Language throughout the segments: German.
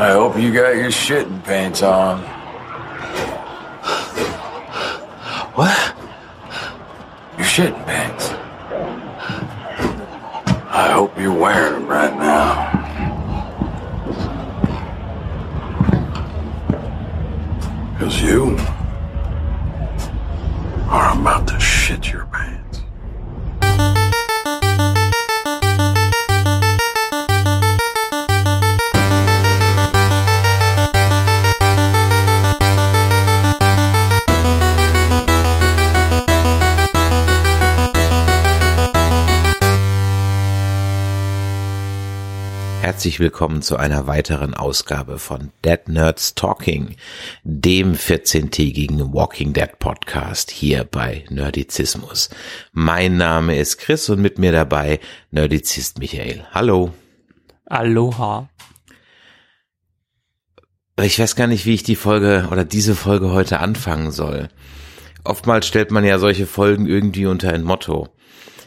I hope you got your shitting pants on. What? Your shitting pants. I hope you're wearing them right now. Cause you Herzlich willkommen zu einer weiteren Ausgabe von Dead Nerds Talking, dem 14-tägigen Walking Dead Podcast hier bei Nerdizismus. Mein Name ist Chris und mit mir dabei Nerdizist Michael. Hallo. Aloha. Ich weiß gar nicht, wie ich die Folge oder diese Folge heute anfangen soll. Oftmals stellt man ja solche Folgen irgendwie unter ein Motto.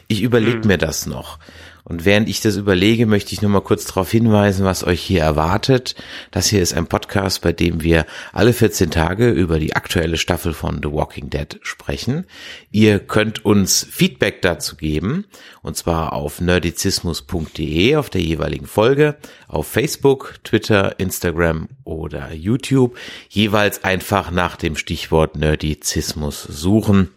Ich überlege Hm. mir das noch. Und während ich das überlege, möchte ich nur mal kurz darauf hinweisen, was euch hier erwartet. Das hier ist ein Podcast, bei dem wir alle 14 Tage über die aktuelle Staffel von The Walking Dead sprechen. Ihr könnt uns Feedback dazu geben, und zwar auf nerdizismus.de auf der jeweiligen Folge, auf Facebook, Twitter, Instagram oder YouTube, jeweils einfach nach dem Stichwort Nerdizismus suchen.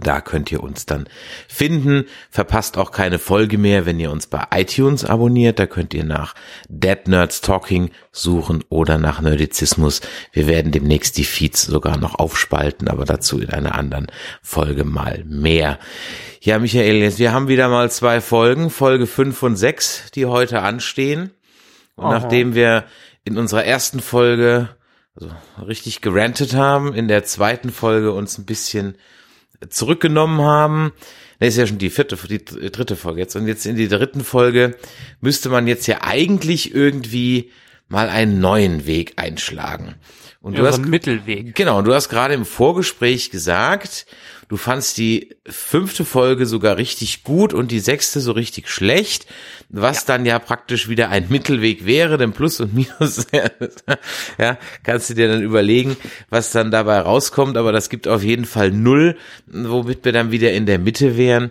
Da könnt ihr uns dann finden. Verpasst auch keine Folge mehr, wenn ihr uns bei iTunes abonniert. Da könnt ihr nach Dead Nerds Talking suchen oder nach Nerdizismus. Wir werden demnächst die Feeds sogar noch aufspalten, aber dazu in einer anderen Folge mal mehr. Ja, Michael, jetzt, wir haben wieder mal zwei Folgen, Folge 5 und 6, die heute anstehen. Und Aha. nachdem wir in unserer ersten Folge also richtig gerantet haben, in der zweiten Folge uns ein bisschen zurückgenommen haben. Das ist ja schon die vierte, die dritte Folge jetzt. Und jetzt in die dritten Folge müsste man jetzt ja eigentlich irgendwie mal einen neuen Weg einschlagen. Und du Ja, hast so Mittelweg. Genau, du hast gerade im Vorgespräch gesagt, du fandst die fünfte Folge sogar richtig gut und die sechste so richtig schlecht, was dann ja praktisch wieder ein Mittelweg wäre, denn Plus und Minus, ja, kannst du dir dann überlegen, was dann dabei rauskommt, aber das gibt auf jeden Fall null, womit wir dann wieder in der Mitte wären.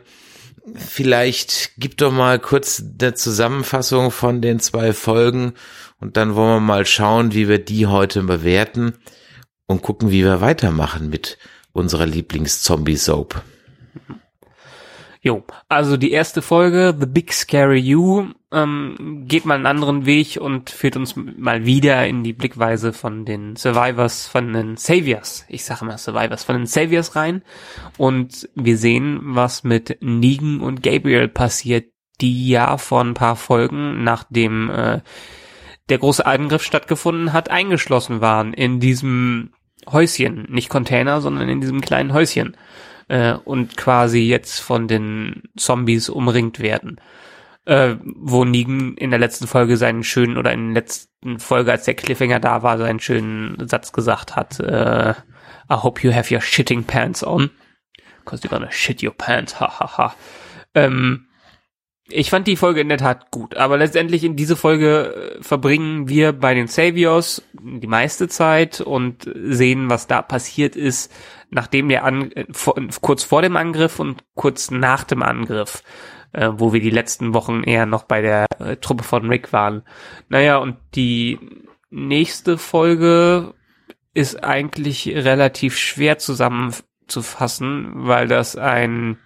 Vielleicht gib doch mal kurz eine Zusammenfassung von den zwei Folgen und dann wollen wir mal schauen, wie wir die heute bewerten und gucken, wie wir weitermachen mit unserer Lieblings-Zombie-Soap. Jo, also die erste Folge, The Big Scary You, ähm, geht mal einen anderen Weg und führt uns mal wieder in die Blickweise von den Survivors, von den Saviors. Ich sage mal Survivors, von den Saviors rein. Und wir sehen, was mit Negan und Gabriel passiert, die ja vor ein paar Folgen, nachdem äh, der große Angriff stattgefunden hat, eingeschlossen waren in diesem Häuschen, nicht Container, sondern in diesem kleinen Häuschen äh, und quasi jetzt von den Zombies umringt werden. Äh, wo Negan in der letzten Folge seinen schönen, oder in der letzten Folge, als der Cliffhanger da war, seinen schönen Satz gesagt hat, äh, I hope you have your shitting pants on. Cause you're gonna shit your pants, ha ha ha. Ähm, ich fand die Folge in der Tat gut, aber letztendlich in diese Folge äh, verbringen wir bei den Saviors die meiste Zeit und sehen, was da passiert ist, nachdem der An äh, kurz vor dem Angriff und kurz nach dem Angriff, äh, wo wir die letzten Wochen eher noch bei der äh, Truppe von Rick waren. Naja, und die nächste Folge ist eigentlich relativ schwer zusammenzufassen, weil das ein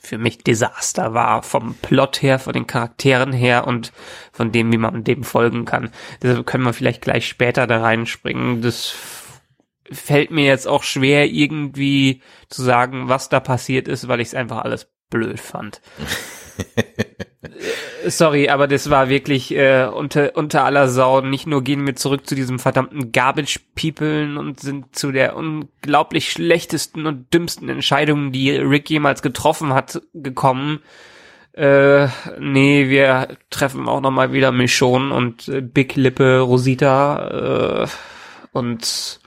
für mich Desaster war, vom Plot her, von den Charakteren her und von dem, wie man dem folgen kann. Deshalb können wir vielleicht gleich später da reinspringen. Das fällt mir jetzt auch schwer, irgendwie zu sagen, was da passiert ist, weil ich es einfach alles blöd fand. Sorry, aber das war wirklich äh, unter, unter aller Sau. Nicht nur gehen wir zurück zu diesem verdammten Garbage People und sind zu der unglaublich schlechtesten und dümmsten Entscheidung, die Rick jemals getroffen hat, gekommen. Äh, nee, wir treffen auch noch mal wieder Michonne und äh, Big Lippe Rosita äh, und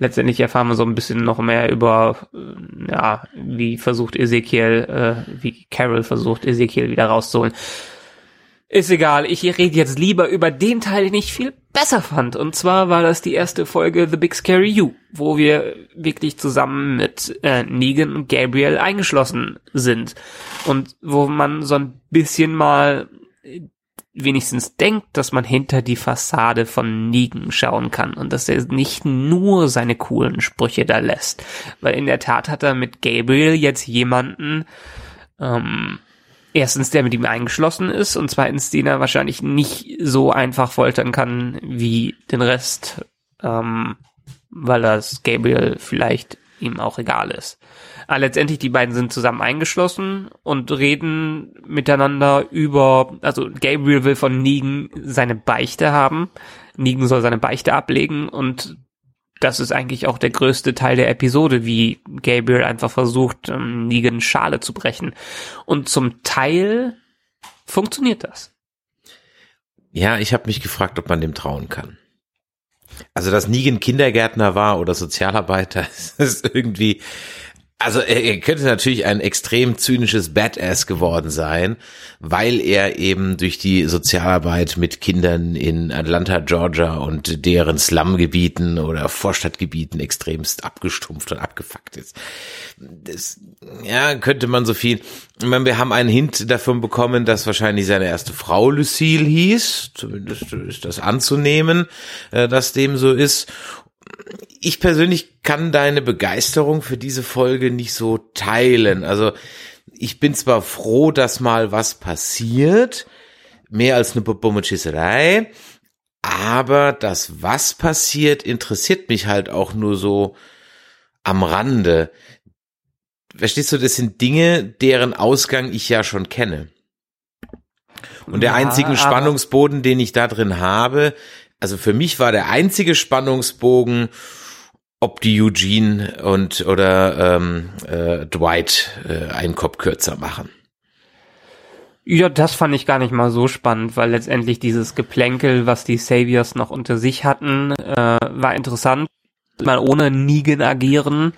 letztendlich erfahren wir so ein bisschen noch mehr über, äh, ja, wie versucht Ezekiel, äh, wie Carol versucht, Ezekiel wieder rauszuholen. Ist egal, ich rede jetzt lieber über den Teil, den ich viel besser fand. Und zwar war das die erste Folge The Big Scary You, wo wir wirklich zusammen mit äh, Negan und Gabriel eingeschlossen sind. Und wo man so ein bisschen mal wenigstens denkt, dass man hinter die Fassade von Negan schauen kann und dass er nicht nur seine coolen Sprüche da lässt. Weil in der Tat hat er mit Gabriel jetzt jemanden, ähm, erstens der mit ihm eingeschlossen ist und zweitens den er wahrscheinlich nicht so einfach foltern kann wie den Rest, ähm, weil das Gabriel vielleicht ihm auch egal ist. Aber letztendlich, die beiden sind zusammen eingeschlossen und reden miteinander über, also Gabriel will von Negan seine Beichte haben. Negan soll seine Beichte ablegen und das ist eigentlich auch der größte Teil der Episode, wie Gabriel einfach versucht, ähm, Negan Schale zu brechen. Und zum Teil funktioniert das. Ja, ich habe mich gefragt, ob man dem trauen kann. Also, dass Negan Kindergärtner war oder Sozialarbeiter, ist irgendwie, also er, könnte natürlich ein extrem zynisches Badass geworden sein, weil er eben durch die Sozialarbeit mit Kindern in Atlanta, Georgia und deren Slumgebieten oder Vorstadtgebieten extremst abgestumpft und abgefuckt ist. Das, ja, könnte man so viel. Ich meine, wir haben einen Hint davon bekommen, dass wahrscheinlich seine erste Frau Lucille hieß. Zumindest ist das anzunehmen, äh, dass dem so ist ich persönlich kann deine Begeisterung für diese Folge nicht so teilen. Also ich bin zwar froh, dass mal was passiert, mehr als eine Bummelschisserei, aber das, was passiert, interessiert mich halt auch nur so am Rande. Verstehst du, das sind Dinge, deren Ausgang ich ja schon kenne. Und der Ja, einzige Spannungsboden, den ich da drin habe, also für mich war der einzige Spannungsbogen, ob die Eugene und oder ähm, äh, Dwight äh, einen Kopf kürzer machen. Ja, das fand ich gar nicht mal so spannend, weil letztendlich dieses Geplänkel, was die Saviors noch unter sich hatten, äh, war interessant. Mal ohne Negan agieren,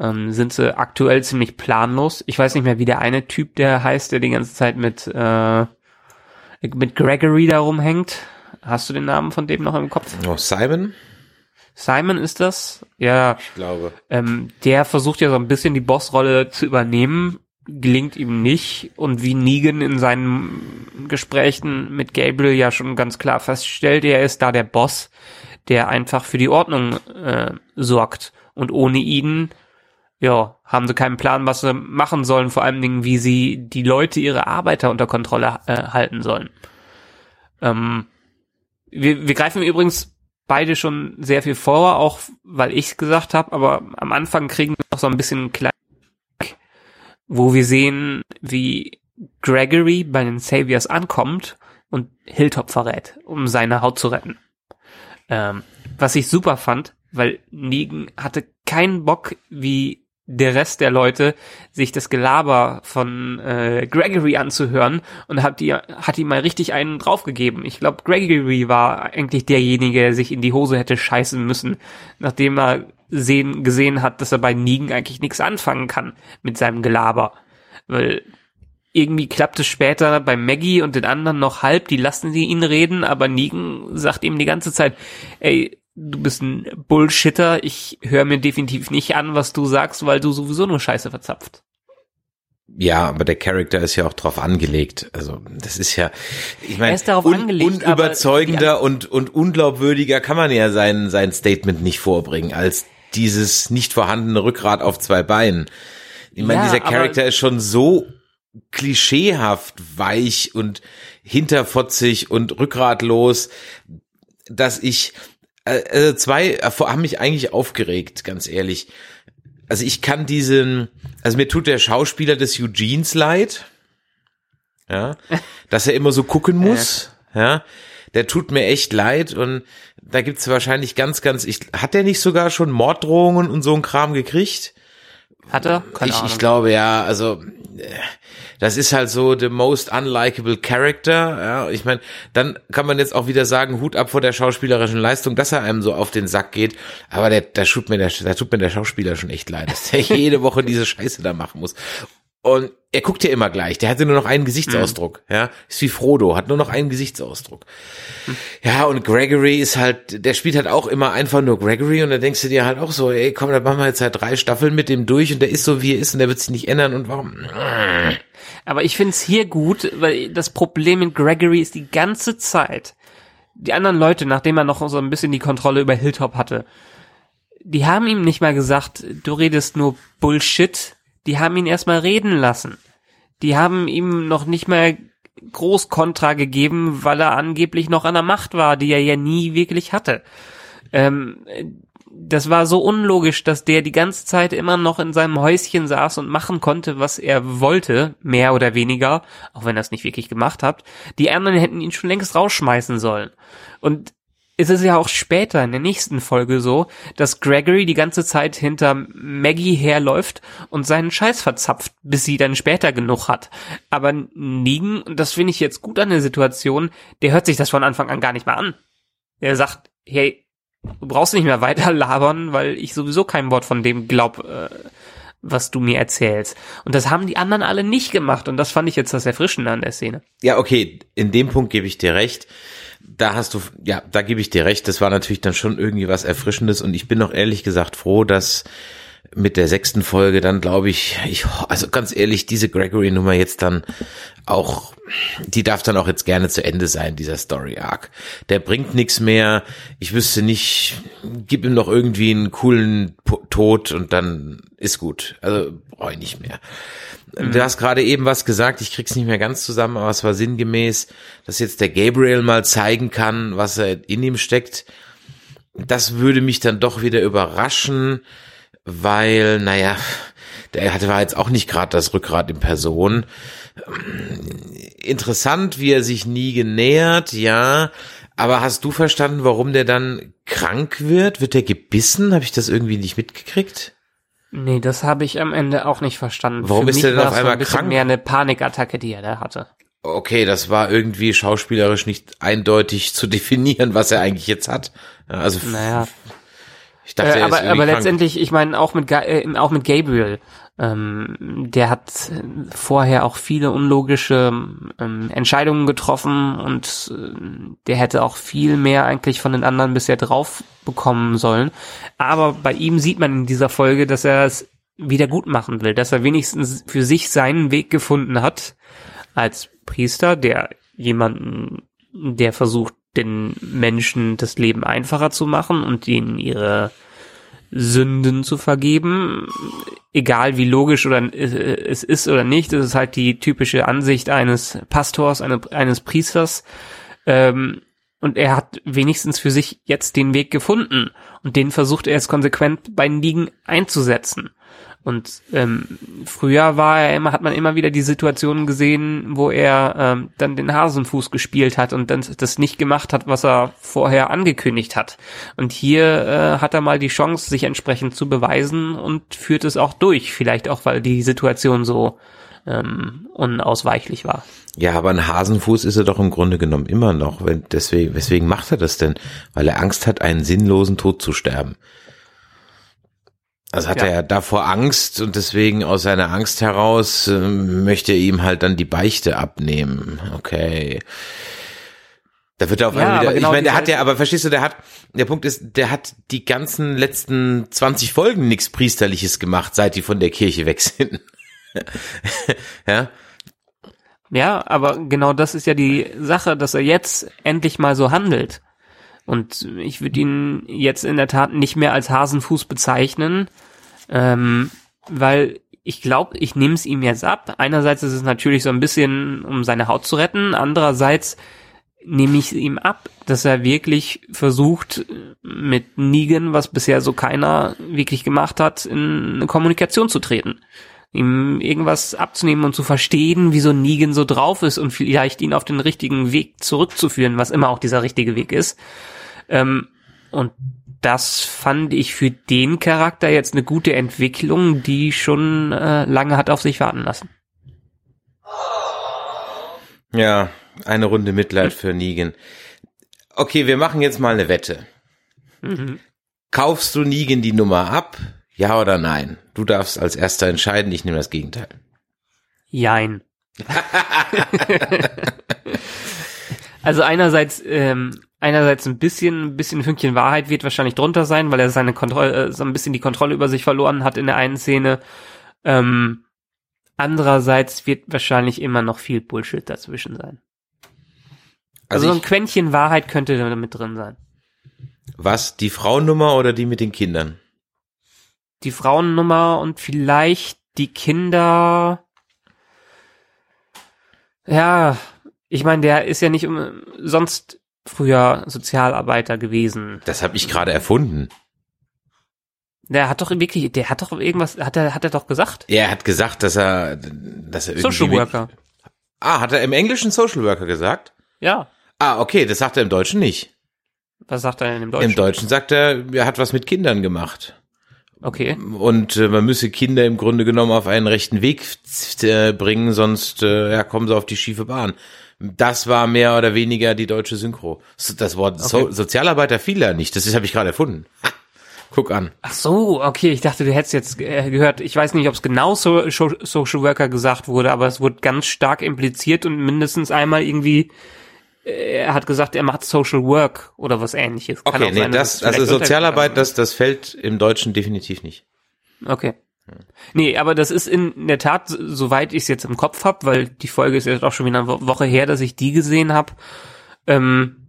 ähm, sind sie aktuell ziemlich planlos. Ich weiß nicht mehr, wie der eine Typ, der heißt, der die ganze Zeit mit, äh, mit Gregory da rumhängt. Hast du den Namen von dem noch im Kopf? Oh, Simon? Simon ist das? Ja, Ich glaube. ähm, der versucht ja so ein bisschen die Bossrolle zu übernehmen, gelingt ihm nicht. Und wie Negan in seinen Gesprächen mit Gabriel ja schon ganz klar feststellt, er ist da der Boss, der einfach für die Ordnung äh, sorgt. Und ohne ihn, ja, haben sie keinen Plan, was sie machen sollen, vor allen Dingen, wie sie die Leute, ihre Arbeiter unter Kontrolle äh, halten sollen. Ähm, wir, wir greifen übrigens beide schon sehr viel vor, auch weil ich es gesagt habe, aber am Anfang kriegen wir noch so ein bisschen klein, wo wir sehen, wie Gregory bei den Saviors ankommt und Hilltop verrät, um seine Haut zu retten. Ähm, was ich super fand, weil Negan hatte keinen Bock, wie der Rest der Leute, sich das Gelaber von äh, Gregory anzuhören und hat, die, hat ihm mal richtig einen draufgegeben. Ich glaube, Gregory war eigentlich derjenige, der sich in die Hose hätte scheißen müssen, nachdem er sehen, gesehen hat, dass er bei Negan eigentlich nichts anfangen kann mit seinem Gelaber. Weil irgendwie klappt es später bei Maggie und den anderen noch halb, die lassen sie ihn reden, aber Negan sagt ihm die ganze Zeit, ey, du bist ein Bullshitter, ich höre mir definitiv nicht an, was du sagst, weil du sowieso nur Scheiße verzapft. Ja, aber der Charakter ist ja auch drauf angelegt. Also das ist ja, ich meine, Er ist darauf angelegt, aber unüberzeugender und und unglaubwürdiger kann man ja sein sein Statement nicht vorbringen als dieses nicht vorhandene Rückgrat auf zwei Beinen. Ich meine, Ja, dieser Charakter ist schon so klischeehaft weich und hinterfotzig und rückgratlos, dass ich also zwei äh, haben mich eigentlich aufgeregt, ganz ehrlich. Also ich kann diesen, also mir tut der Schauspieler des Eugenes leid, ja, dass er immer so gucken muss, ja, der tut mir echt leid und da gibt's wahrscheinlich ganz, ganz, ich, hat der nicht sogar schon Morddrohungen und so ein Kram gekriegt? Hat er? Keine ich, Ahnung. ich glaube ja, also äh, das ist halt so the most unlikable character. Ja, ich meine, dann kann man jetzt auch wieder sagen, Hut ab vor der schauspielerischen Leistung, dass er einem so auf den Sack geht. Aber da tut mir der, da tut mir der Schauspieler schon echt leid, dass der jede Woche diese Scheiße da machen muss. Und er guckt ja immer gleich. Der hatte nur noch einen Gesichtsausdruck. Mhm. Ja, ist wie Frodo, hat nur noch einen Gesichtsausdruck. Ja, und Gregory ist halt, der spielt halt auch immer einfach nur Gregory und da denkst du dir halt auch so, ey, komm, da machen wir jetzt halt drei Staffeln mit dem durch und der ist so wie er ist und der wird sich nicht ändern und warum? Aber ich find's hier gut, weil das Problem mit Gregory ist die ganze Zeit, die anderen Leute, nachdem er noch so ein bisschen die Kontrolle über Hilltop hatte, die haben ihm nicht mal gesagt, du redest nur Bullshit, die haben ihn erstmal reden lassen. Die haben ihm noch nicht mal groß Kontra gegeben, weil er angeblich noch an der Macht war, die er ja nie wirklich hatte. Ähm, das war so unlogisch, dass der die ganze Zeit immer noch in seinem Häuschen saß und machen konnte, was er wollte, mehr oder weniger, auch wenn er es nicht wirklich gemacht hat. Die anderen hätten ihn schon längst rausschmeißen sollen. Und es ist ja auch später in der nächsten Folge so, dass Gregory die ganze Zeit hinter Maggie herläuft und seinen Scheiß verzapft, bis sie dann später genug hat. Aber Negan, und das finde ich jetzt gut an der Situation, der hört sich das von Anfang an gar nicht mehr an. Der sagt, hey, du brauchst nicht mehr weiter labern, weil ich sowieso kein Wort von dem glaub, äh, was du mir erzählst. Und das haben die anderen alle nicht gemacht. Und das fand ich jetzt das Erfrischende an der Szene. Ja, okay, in dem Punkt gebe ich dir recht. Da hast du, ja, da gebe ich dir recht. Das war natürlich dann schon irgendwie was Erfrischendes und ich bin auch ehrlich gesagt froh, dass mit der sechsten Folge dann glaube ich, ich, also ganz ehrlich, diese Gregory-Nummer jetzt dann auch, die darf dann auch jetzt gerne zu Ende sein, dieser Story-Arc. Der bringt nichts mehr. Ich wüsste nicht, gib ihm noch irgendwie einen coolen Tod und dann ist gut. Also brauche ich nicht mehr. Du hast gerade eben was gesagt, ich krieg's nicht mehr ganz zusammen, aber es war sinngemäß, dass jetzt der Gabriel mal zeigen kann, was er in ihm steckt. Das würde mich dann doch wieder überraschen, weil, naja, der hatte war jetzt auch nicht gerade das Rückgrat in Person. Interessant, wie er sich nie genähert, ja. Aber hast du verstanden, warum der dann krank wird? Wird er gebissen? Habe ich das irgendwie nicht mitgekriegt? Nee, das habe ich am Ende auch nicht verstanden. Warum Für ist der denn auf einmal ein krank? mehr eine Panikattacke, die er da hatte. Okay, das war irgendwie schauspielerisch nicht eindeutig zu definieren, was er eigentlich jetzt hat. Also Naja. ich dachte, Äh, er aber aber krank. letztendlich, ich meine, auch mit äh, auch mit Gabriel, ähm, der hat äh, vorher auch viele unlogische ähm, Entscheidungen getroffen und äh, der hätte auch viel mehr eigentlich von den anderen bisher drauf bekommen sollen. Aber bei ihm sieht man in dieser Folge, dass er es wieder gut machen will, dass er wenigstens für sich seinen Weg gefunden hat als Priester, der jemanden, der versucht, den Menschen das Leben einfacher zu machen und ihnen ihre Sünden zu vergeben, egal wie logisch oder äh, es ist oder nicht, das ist halt die typische Ansicht eines Pastors, eine, eines Priesters. Ähm, und er hat wenigstens für sich jetzt den Weg gefunden und den versucht er jetzt konsequent bei Ligen einzusetzen. Und ähm, früher war er immer, hat man immer wieder die Situationen gesehen, wo er ähm, dann den Hasenfuß gespielt hat und dann das nicht gemacht hat, was er vorher angekündigt hat. Und hier äh, hat er mal die Chance, sich entsprechend zu beweisen und führt es auch durch. Vielleicht auch, weil die Situation so ähm, unausweichlich war. Ja, aber ein Hasenfuß ist er doch im Grunde genommen immer noch. Wenn, deswegen, weswegen macht er das denn? Weil er Angst hat, einen sinnlosen Tod zu sterben. Also hat Ja. er ja davor Angst und deswegen aus seiner Angst heraus äh, möchte er ihm halt dann die Beichte abnehmen. Okay. Da wird er auf einmal wieder, genau ich meine, der hat ja, aber verstehst du, der hat, der Punkt ist, der hat die ganzen letzten 20 Folgen nichts Priesterliches gemacht, seit die von der Kirche weg sind. ja, Ja, aber genau das ist ja die Sache, dass er jetzt endlich mal so handelt. Und ich würde ihn jetzt in der Tat nicht mehr als Hasenfuß bezeichnen, ähm, weil ich glaube, ich nehme es ihm jetzt ab. Einerseits ist es natürlich so ein bisschen, um seine Haut zu retten. Andererseits nehme ich ihm ab, dass er wirklich versucht, mit Negan, was bisher so keiner wirklich gemacht hat, in eine Kommunikation zu treten ihm irgendwas abzunehmen und zu verstehen, wieso Negan so drauf ist und vielleicht ihn auf den richtigen Weg zurückzuführen, was immer auch dieser richtige Weg ist. Ähm, und das fand ich für den Charakter jetzt eine gute Entwicklung, die schon äh, lange hat auf sich warten lassen. Ja, eine Runde Mitleid für Negan. Okay, wir machen jetzt mal eine Wette. Kaufst du Negan die Nummer ab? Ja oder nein? Du darfst als erster entscheiden, ich nehme das Gegenteil. Jein. also einerseits, ähm, einerseits ein bisschen, ein bisschen Fünkchen Wahrheit wird wahrscheinlich drunter sein, weil er seine Kontrolle, äh, so ein bisschen die Kontrolle über sich verloren hat in der einen Szene. Ähm, andererseits wird wahrscheinlich immer noch viel Bullshit dazwischen sein. Also, Also so ein Quäntchen Wahrheit könnte da mit drin sein. Was, die Frauennummer oder die mit den Kindern? Die Frauennummer und vielleicht die Kinder. Ja, ich meine, der ist ja nicht sonst früher Sozialarbeiter gewesen. Das habe ich gerade erfunden. Der hat doch wirklich, der hat doch irgendwas, hat er, hat er doch gesagt? Er hat gesagt, dass er, dass er irgendwie Social Worker. Ah, hat er im Englischen Social Worker gesagt? Ja. Ah, okay, das sagt er im Deutschen nicht. Was sagt er denn im Deutschen? Im Deutschen sagt er, er hat was mit Kindern gemacht. Okay. Und äh, man müsse Kinder im Grunde genommen auf einen rechten Weg äh, bringen, sonst äh, ja, kommen sie auf die schiefe Bahn. Das war mehr oder weniger die deutsche Synchro. Das Wort so Okay. Sozialarbeiter fiel da nicht. Das habe ich gerade erfunden. Ha, guck an. Ach so, okay, ich dachte, du hättest jetzt äh, gehört, ich weiß nicht, ob es genau so, so, Social Worker gesagt wurde, aber es wurde ganz stark impliziert und mindestens einmal irgendwie, er hat gesagt, er macht Social Work oder was ähnliches. Kann Okay, nee, sein, das, also Sozialarbeit, das, das fällt im Deutschen definitiv nicht. Okay. Nee, aber das ist in der Tat, soweit ich es jetzt im Kopf habe, weil die Folge ist jetzt auch schon wieder eine Wo- Woche her, dass ich die gesehen habe, ähm,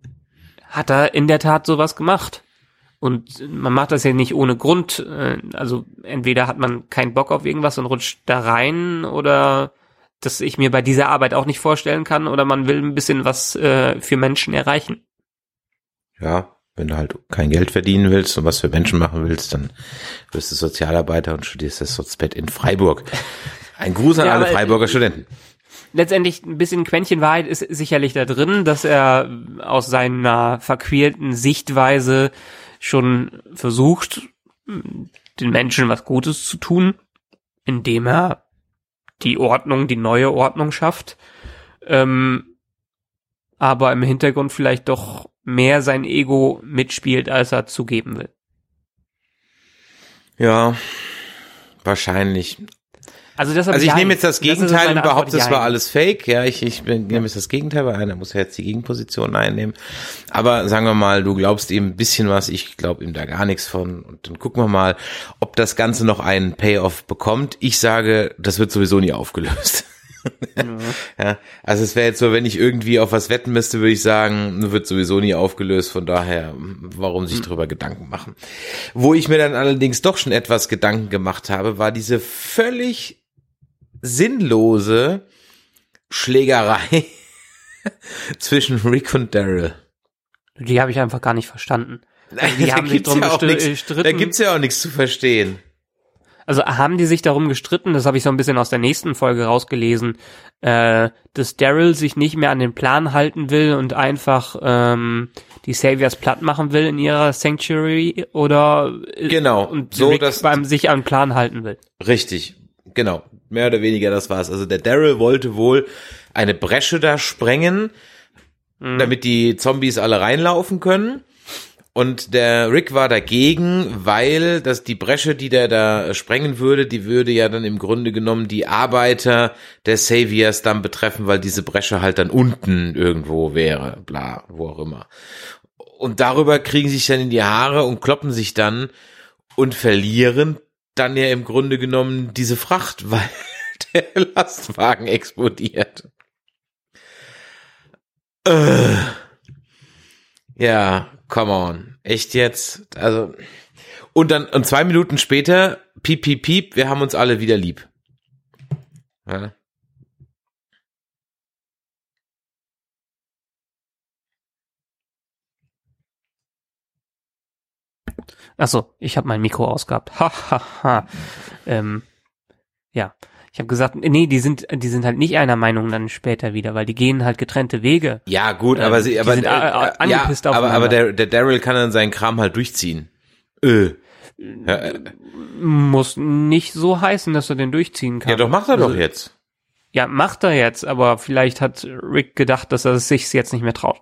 hat er in der Tat sowas gemacht. Und man macht das ja nicht ohne Grund. äh, Also entweder hat man keinen Bock auf irgendwas und rutscht da rein oder dass ich mir bei dieser Arbeit auch nicht vorstellen kann oder man will ein bisschen was äh, für Menschen erreichen. Ja, wenn du halt kein Geld verdienen willst und was für Menschen machen willst, dann wirst du Sozialarbeiter und studierst das Sozialbett in Freiburg. Ein Gruß an Ja, alle aber- Freiburger Studenten. Letztendlich ein bisschen Quäntchen Wahrheit ist sicherlich da drin, dass er aus seiner verquälten Sichtweise schon versucht, den Menschen was Gutes zu tun, indem er die Ordnung, die neue Ordnung schafft, ähm, aber im Hintergrund vielleicht doch mehr sein Ego mitspielt, als er zugeben will. Ja, wahrscheinlich. Also, deshalb Also ich nehme jetzt das ist Gegenteil meine und behaupte, es war alles Fake. Ja, ich, ich bin- nehme jetzt das Gegenteil, weil einer muss ja jetzt die Gegenposition einnehmen. Aber sagen wir mal, du glaubst ihm ein bisschen was, ich glaube ihm da gar nichts von. Und dann gucken wir mal, ob das Ganze noch einen Payoff bekommt. Ich sage, das wird sowieso nie aufgelöst. Ja, also es wäre jetzt so, wenn ich irgendwie auf was wetten müsste, würde ich sagen, wird sowieso nie aufgelöst. Von daher, warum sich drüber Gedanken machen? Wo ich mir dann allerdings doch schon etwas Gedanken gemacht habe, war diese völlig sinnlose Schlägerei zwischen Rick und Daryl. Die habe ich einfach gar nicht verstanden. Also die Da haben sich gibt's drum ja auch gestri- nichts- gestritten. Da gibt's ja auch nichts zu verstehen. Also haben die sich darum gestritten, das habe ich so ein bisschen aus der nächsten Folge rausgelesen, äh, dass Daryl sich nicht mehr an den Plan halten will und einfach ähm, die Saviors platt machen will in ihrer Sanctuary oder äh, Genau, und so, Rick dass- beim sich an den Plan halten will. Richtig, genau. Mehr oder weniger das war's. Also der Daryl wollte wohl eine Bresche da sprengen, damit die Zombies alle reinlaufen können. Und der Rick war dagegen, weil das die Bresche, die der da sprengen würde, die würde ja dann im Grunde genommen die Arbeiter der Saviors dann betreffen, weil diese Bresche halt dann unten irgendwo wäre, bla, wo auch immer. Und darüber kriegen sie sich dann in die Haare und kloppen sich dann und verlieren dann ja im Grunde genommen diese Fracht, weil der Lastwagen explodiert. Äh. Ja, come on. Echt jetzt? Also, und dann, und zwei Minuten später, piep, piep, piep, wir haben uns alle wieder lieb. Ja. Ach so, ich habe mein Mikro ausgehabt. Ha, ha, ha. Ähm, ja, ich habe gesagt, nee, die sind, die sind halt nicht einer Meinung dann später wieder, weil die gehen halt getrennte Wege. Ja, gut, Ähm, aber sie, aber, sind, äh, ja, angepisst aber, aufeinander. aber der, der Daryl kann dann seinen Kram halt durchziehen. Äh. Ja, äh, Muss nicht so heißen, dass er den durchziehen kann. ja, doch, macht er Also, doch jetzt. Ja, macht er jetzt, aber vielleicht hat Rick gedacht, dass er es sich jetzt nicht mehr traut.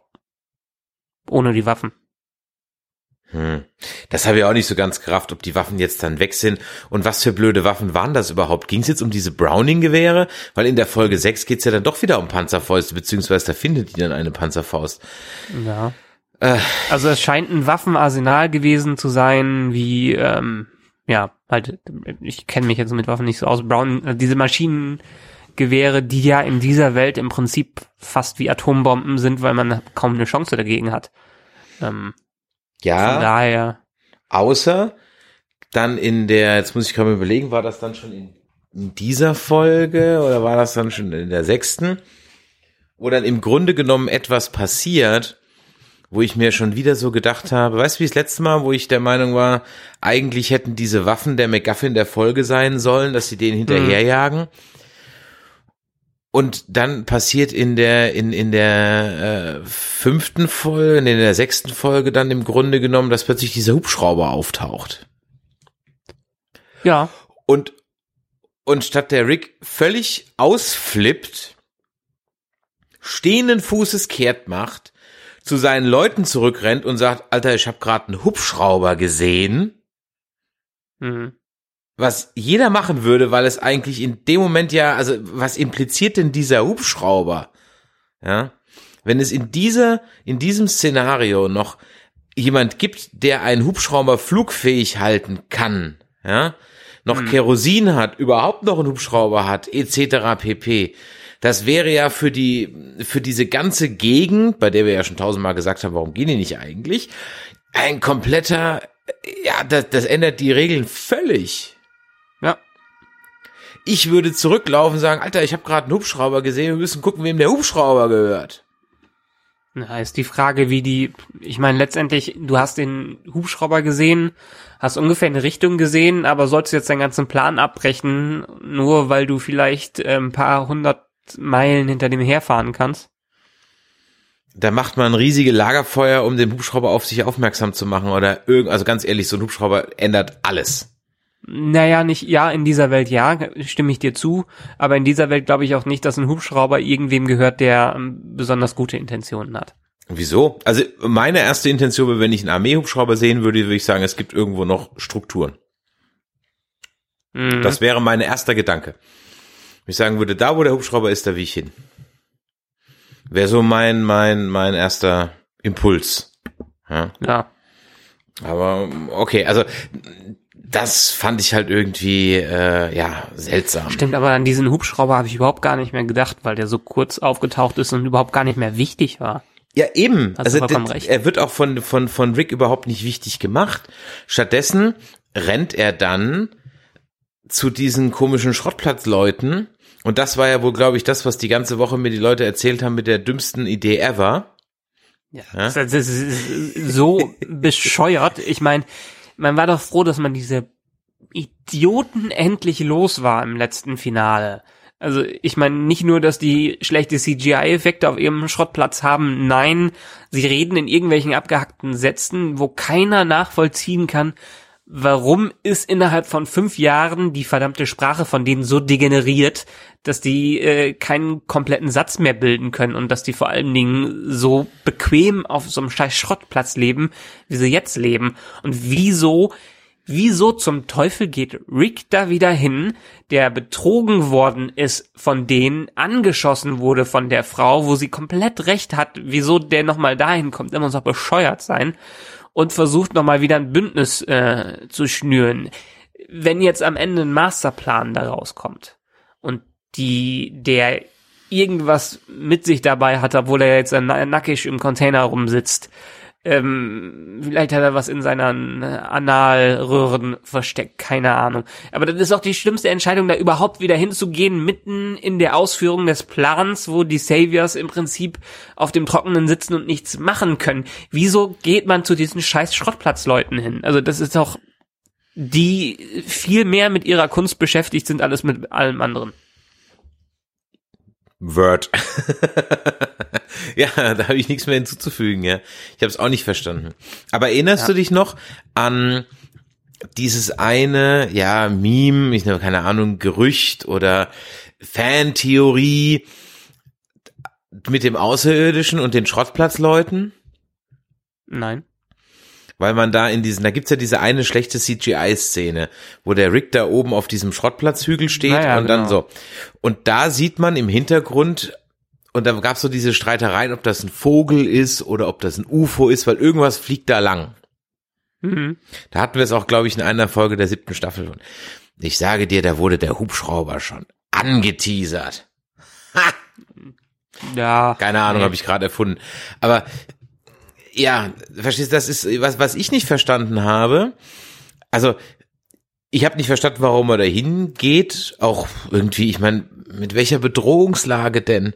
Ohne die Waffen. Hm. Das habe ich auch nicht so ganz gerafft, ob die Waffen jetzt dann weg sind. Und was für blöde Waffen waren das überhaupt? Ging es jetzt um diese Browning-Gewehre? Weil in der Folge 6 geht's ja dann doch wieder um Panzerfäuste, beziehungsweise da findet die dann eine Panzerfaust. Ja. Äh. Also es scheint ein Waffenarsenal gewesen zu sein, wie, ähm, ja, halt, ich kenne mich jetzt mit Waffen nicht so aus. Brown, äh, diese Maschinengewehre, die ja in dieser Welt im Prinzip fast wie Atombomben sind, weil man kaum eine Chance dagegen hat. Ähm, ja. Von daher. Außer dann in der, jetzt muss ich gerade überlegen, war das dann schon in, in dieser Folge oder war das dann schon in der sechsten? Wo dann im Grunde genommen etwas passiert, wo ich mir schon wieder so gedacht habe, weißt du, wie das letzte Mal, wo ich der Meinung war, eigentlich hätten diese Waffen der McGuffin der Folge sein sollen, dass sie den hinterherjagen. Mhm. Und dann passiert in der in in der äh, fünften Folge, in der sechsten Folge dann im Grunde genommen, dass plötzlich dieser Hubschrauber auftaucht. Ja. Und und statt der Rick völlig ausflippt, stehenden Fußes kehrt macht, zu seinen Leuten zurückrennt und sagt, Alter, ich habe gerade einen Hubschrauber gesehen. Mhm was jeder machen würde, weil es eigentlich in dem Moment ja, also was impliziert denn dieser Hubschrauber? Ja, wenn es in dieser, in diesem Szenario noch jemand gibt, der einen Hubschrauber flugfähig halten kann, ja, noch hm. Kerosin hat, überhaupt noch einen Hubschrauber hat, etc. pp. Das wäre ja für die, für diese ganze Gegend, bei der wir ja schon tausendmal gesagt haben, warum gehen die nicht eigentlich, ein kompletter, ja, das, das ändert die Regeln völlig. Ich würde zurücklaufen und sagen, Alter, ich habe gerade einen Hubschrauber gesehen, wir müssen gucken, wem der Hubschrauber gehört. Na, ist die Frage, wie die, ich meine, letztendlich, du hast den Hubschrauber gesehen, hast ungefähr eine Richtung gesehen, aber sollst du jetzt deinen ganzen Plan abbrechen, nur weil du vielleicht äh, ein paar hundert Meilen hinter dem herfahren kannst? Da macht man riesige Lagerfeuer, um den Hubschrauber auf sich aufmerksam zu machen oder irgend, also ganz ehrlich, so ein Hubschrauber ändert alles. Naja, nicht, ja, in dieser Welt ja, stimme ich dir zu, aber in dieser Welt glaube ich auch nicht, dass ein Hubschrauber irgendwem gehört, der ähm, besonders gute Intentionen hat. Wieso? Also meine erste Intention, wenn ich einen Armeehubschrauber sehen würde, würde ich sagen, es gibt irgendwo noch Strukturen. Mhm. Das wäre mein erster Gedanke. Ich sagen würde, da wo der Hubschrauber ist, da wie ich hin. Wäre so mein, mein, mein erster Impuls. Ja. ja. Aber okay, also das fand ich halt irgendwie äh, ja seltsam. Stimmt, aber an diesen Hubschrauber habe ich überhaupt gar nicht mehr gedacht, weil der so kurz aufgetaucht ist und überhaupt gar nicht mehr wichtig war. Ja, eben. also er wird auch von, von, von Rick überhaupt nicht wichtig gemacht. Stattdessen rennt er dann zu diesen komischen Schrottplatzleuten. Und das war ja wohl, glaube ich, das, was die ganze Woche mir die Leute erzählt haben mit der dümmsten Idee ever. Ja, ja? Das ist so bescheuert. Ich meine, man war doch froh, dass man diese Idioten endlich los war im letzten Finale. Also ich meine nicht nur, dass die schlechte CGI-Effekte auf ihrem Schrottplatz haben, nein, sie reden in irgendwelchen abgehackten Sätzen, wo keiner nachvollziehen kann, warum ist innerhalb von fünf Jahren die verdammte Sprache von denen so degeneriert, dass die äh, keinen kompletten Satz mehr bilden können und dass die vor allen Dingen so bequem auf so einem scheiß Schrottplatz leben, wie sie jetzt leben. Und wieso, wieso zum Teufel geht Rick da wieder hin, der betrogen worden ist von denen, angeschossen wurde von der Frau, wo sie komplett recht hat, wieso der nochmal dahin kommt, der muss auch bescheuert sein und versucht nochmal wieder ein Bündnis äh, zu schnüren. Wenn jetzt am Ende ein Masterplan daraus kommt und die, der irgendwas mit sich dabei hat, obwohl er jetzt nackig im Container rumsitzt. Ähm, vielleicht hat er was in seinen Analröhren versteckt, keine Ahnung. Aber das ist auch die schlimmste Entscheidung, da überhaupt wieder hinzugehen, mitten in der Ausführung des Plans, wo die Saviors im Prinzip auf dem Trockenen sitzen und nichts machen können. Wieso geht man zu diesen scheiß Schrottplatzleuten hin? Also das ist doch die viel mehr mit ihrer Kunst beschäftigt sind, alles mit allem anderen. Word. ja, da habe ich nichts mehr hinzuzufügen, ja. Ich habe es auch nicht verstanden. Aber erinnerst ja. du dich noch an dieses eine, ja, Meme, ich habe keine Ahnung, Gerücht oder Fantheorie mit dem Außerirdischen und den Schrottplatzleuten? Nein. weil man da in diesen, da gibt's ja diese eine schlechte CGI-Szene, wo der Rick da oben auf diesem Schrottplatzhügel steht Naja, und dann genau. so. Und da sieht man im Hintergrund, und da gab's so diese Streitereien, ob das ein Vogel ist oder ob das ein UFO ist, weil irgendwas fliegt da lang. Mhm. Da hatten wir es auch, glaube ich, in einer Folge der siebten Staffel. schon. Ich sage dir, da wurde der Hubschrauber schon angeteasert. Ja. Keine Ahnung, nee. habe ich gerade erfunden. Aber ja, verstehst du, das ist was, was ich nicht verstanden habe. Also ich habe nicht verstanden, warum er dahin geht. Auch irgendwie, ich meine, mit welcher Bedrohungslage denn?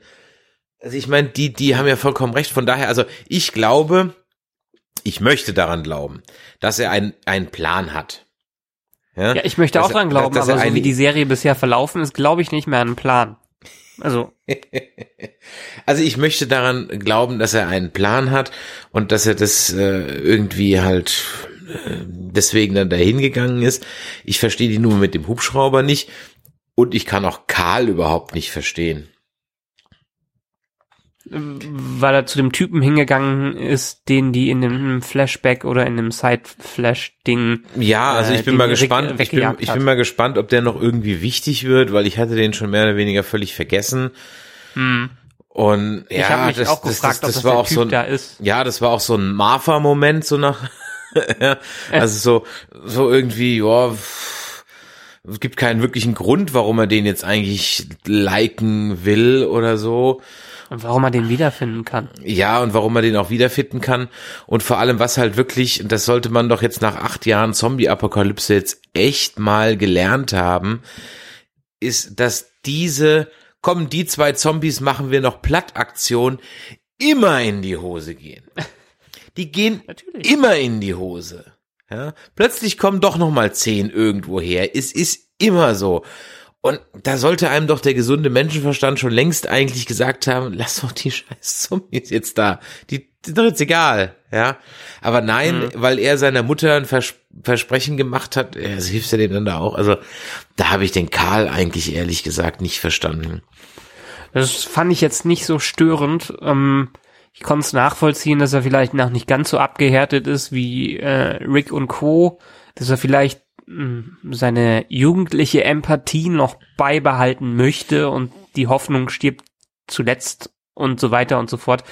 Also ich meine, die, die haben ja vollkommen recht. Von daher, also ich glaube, ich möchte daran glauben, dass er einen, einen Plan hat. Ja, ich möchte Dass auch dran glauben, dass er aber so wie die Serie bisher verlaufen ist, glaube ich nicht mehr an einen Plan. Also, Also ich möchte daran glauben, dass er einen Plan hat und dass er das äh, irgendwie halt äh, deswegen dann dahin gegangen ist. Ich verstehe die Nummer mit dem Hubschrauber nicht und ich kann auch Karl überhaupt nicht verstehen. Weil er zu dem Typen hingegangen ist, den die in dem Flashback oder in dem Side-Flash-Ding Ja, also Äh, ich bin mal gespannt. Ich bin, ich bin mal gespannt, ob der noch irgendwie wichtig wird, weil ich hatte den schon mehr oder weniger völlig vergessen. Hm. Und ja, ich mich das, auch das, gefragt, das, ob das, das war auch Typ so ein, da ist. Ja, das war auch so ein Martha-Moment, so nach, ja, also so, so irgendwie, ja, es gibt keinen wirklichen Grund, warum er den jetzt eigentlich liken will oder so. Und warum er den wiederfinden kann. Ja, und warum man den auch wiederfinden kann. Und vor allem, was halt wirklich, und das sollte man doch jetzt nach acht Jahren Zombie-Apokalypse jetzt echt mal gelernt haben, ist, dass diese, komm, die zwei Zombies machen wir noch Plattaktion, immer in die Hose gehen. Die gehen Natürlich. immer in die Hose. Ja? Plötzlich kommen doch noch mal zehn irgendwo her. Es ist immer so. Und da sollte einem doch der gesunde Menschenverstand schon längst eigentlich gesagt haben, lass doch die scheiß Zombies jetzt da. Die, die doch jetzt egal, ja. Aber nein, weil er seiner Mutter ein Vers Versprechen gemacht hat, ja, das hilft ja dem dann da auch. Also da habe ich den Karl eigentlich ehrlich gesagt nicht verstanden. Das fand ich jetzt nicht so störend. Ähm, ich konnte es nachvollziehen, dass er vielleicht noch nicht ganz so abgehärtet ist wie äh, Rick und Co., dass er vielleicht seine jugendliche Empathie noch beibehalten möchte und die Hoffnung stirbt zuletzt und so weiter und so fort.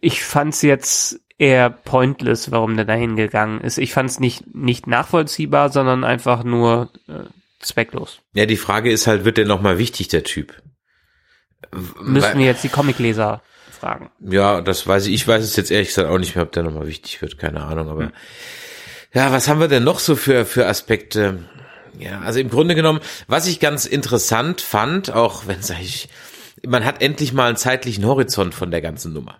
Ich fand's jetzt eher pointless, warum der dahin gegangen ist. Ich fand's nicht nicht nachvollziehbar, sondern einfach nur äh, zwecklos. Ja, die Frage ist halt, wird der noch mal wichtig, der Typ? Müssen Weil- wir jetzt die Comicleser fragen. Ja, das weiß ich. Ich weiß es jetzt ehrlich gesagt auch nicht mehr, ob der nochmal wichtig wird. Keine Ahnung, aber ja, was haben wir denn noch so für, für Aspekte? Ja, also im Grunde genommen, was ich ganz interessant fand, auch wenn, sag ich, man hat endlich mal einen zeitlichen Horizont von der ganzen Nummer.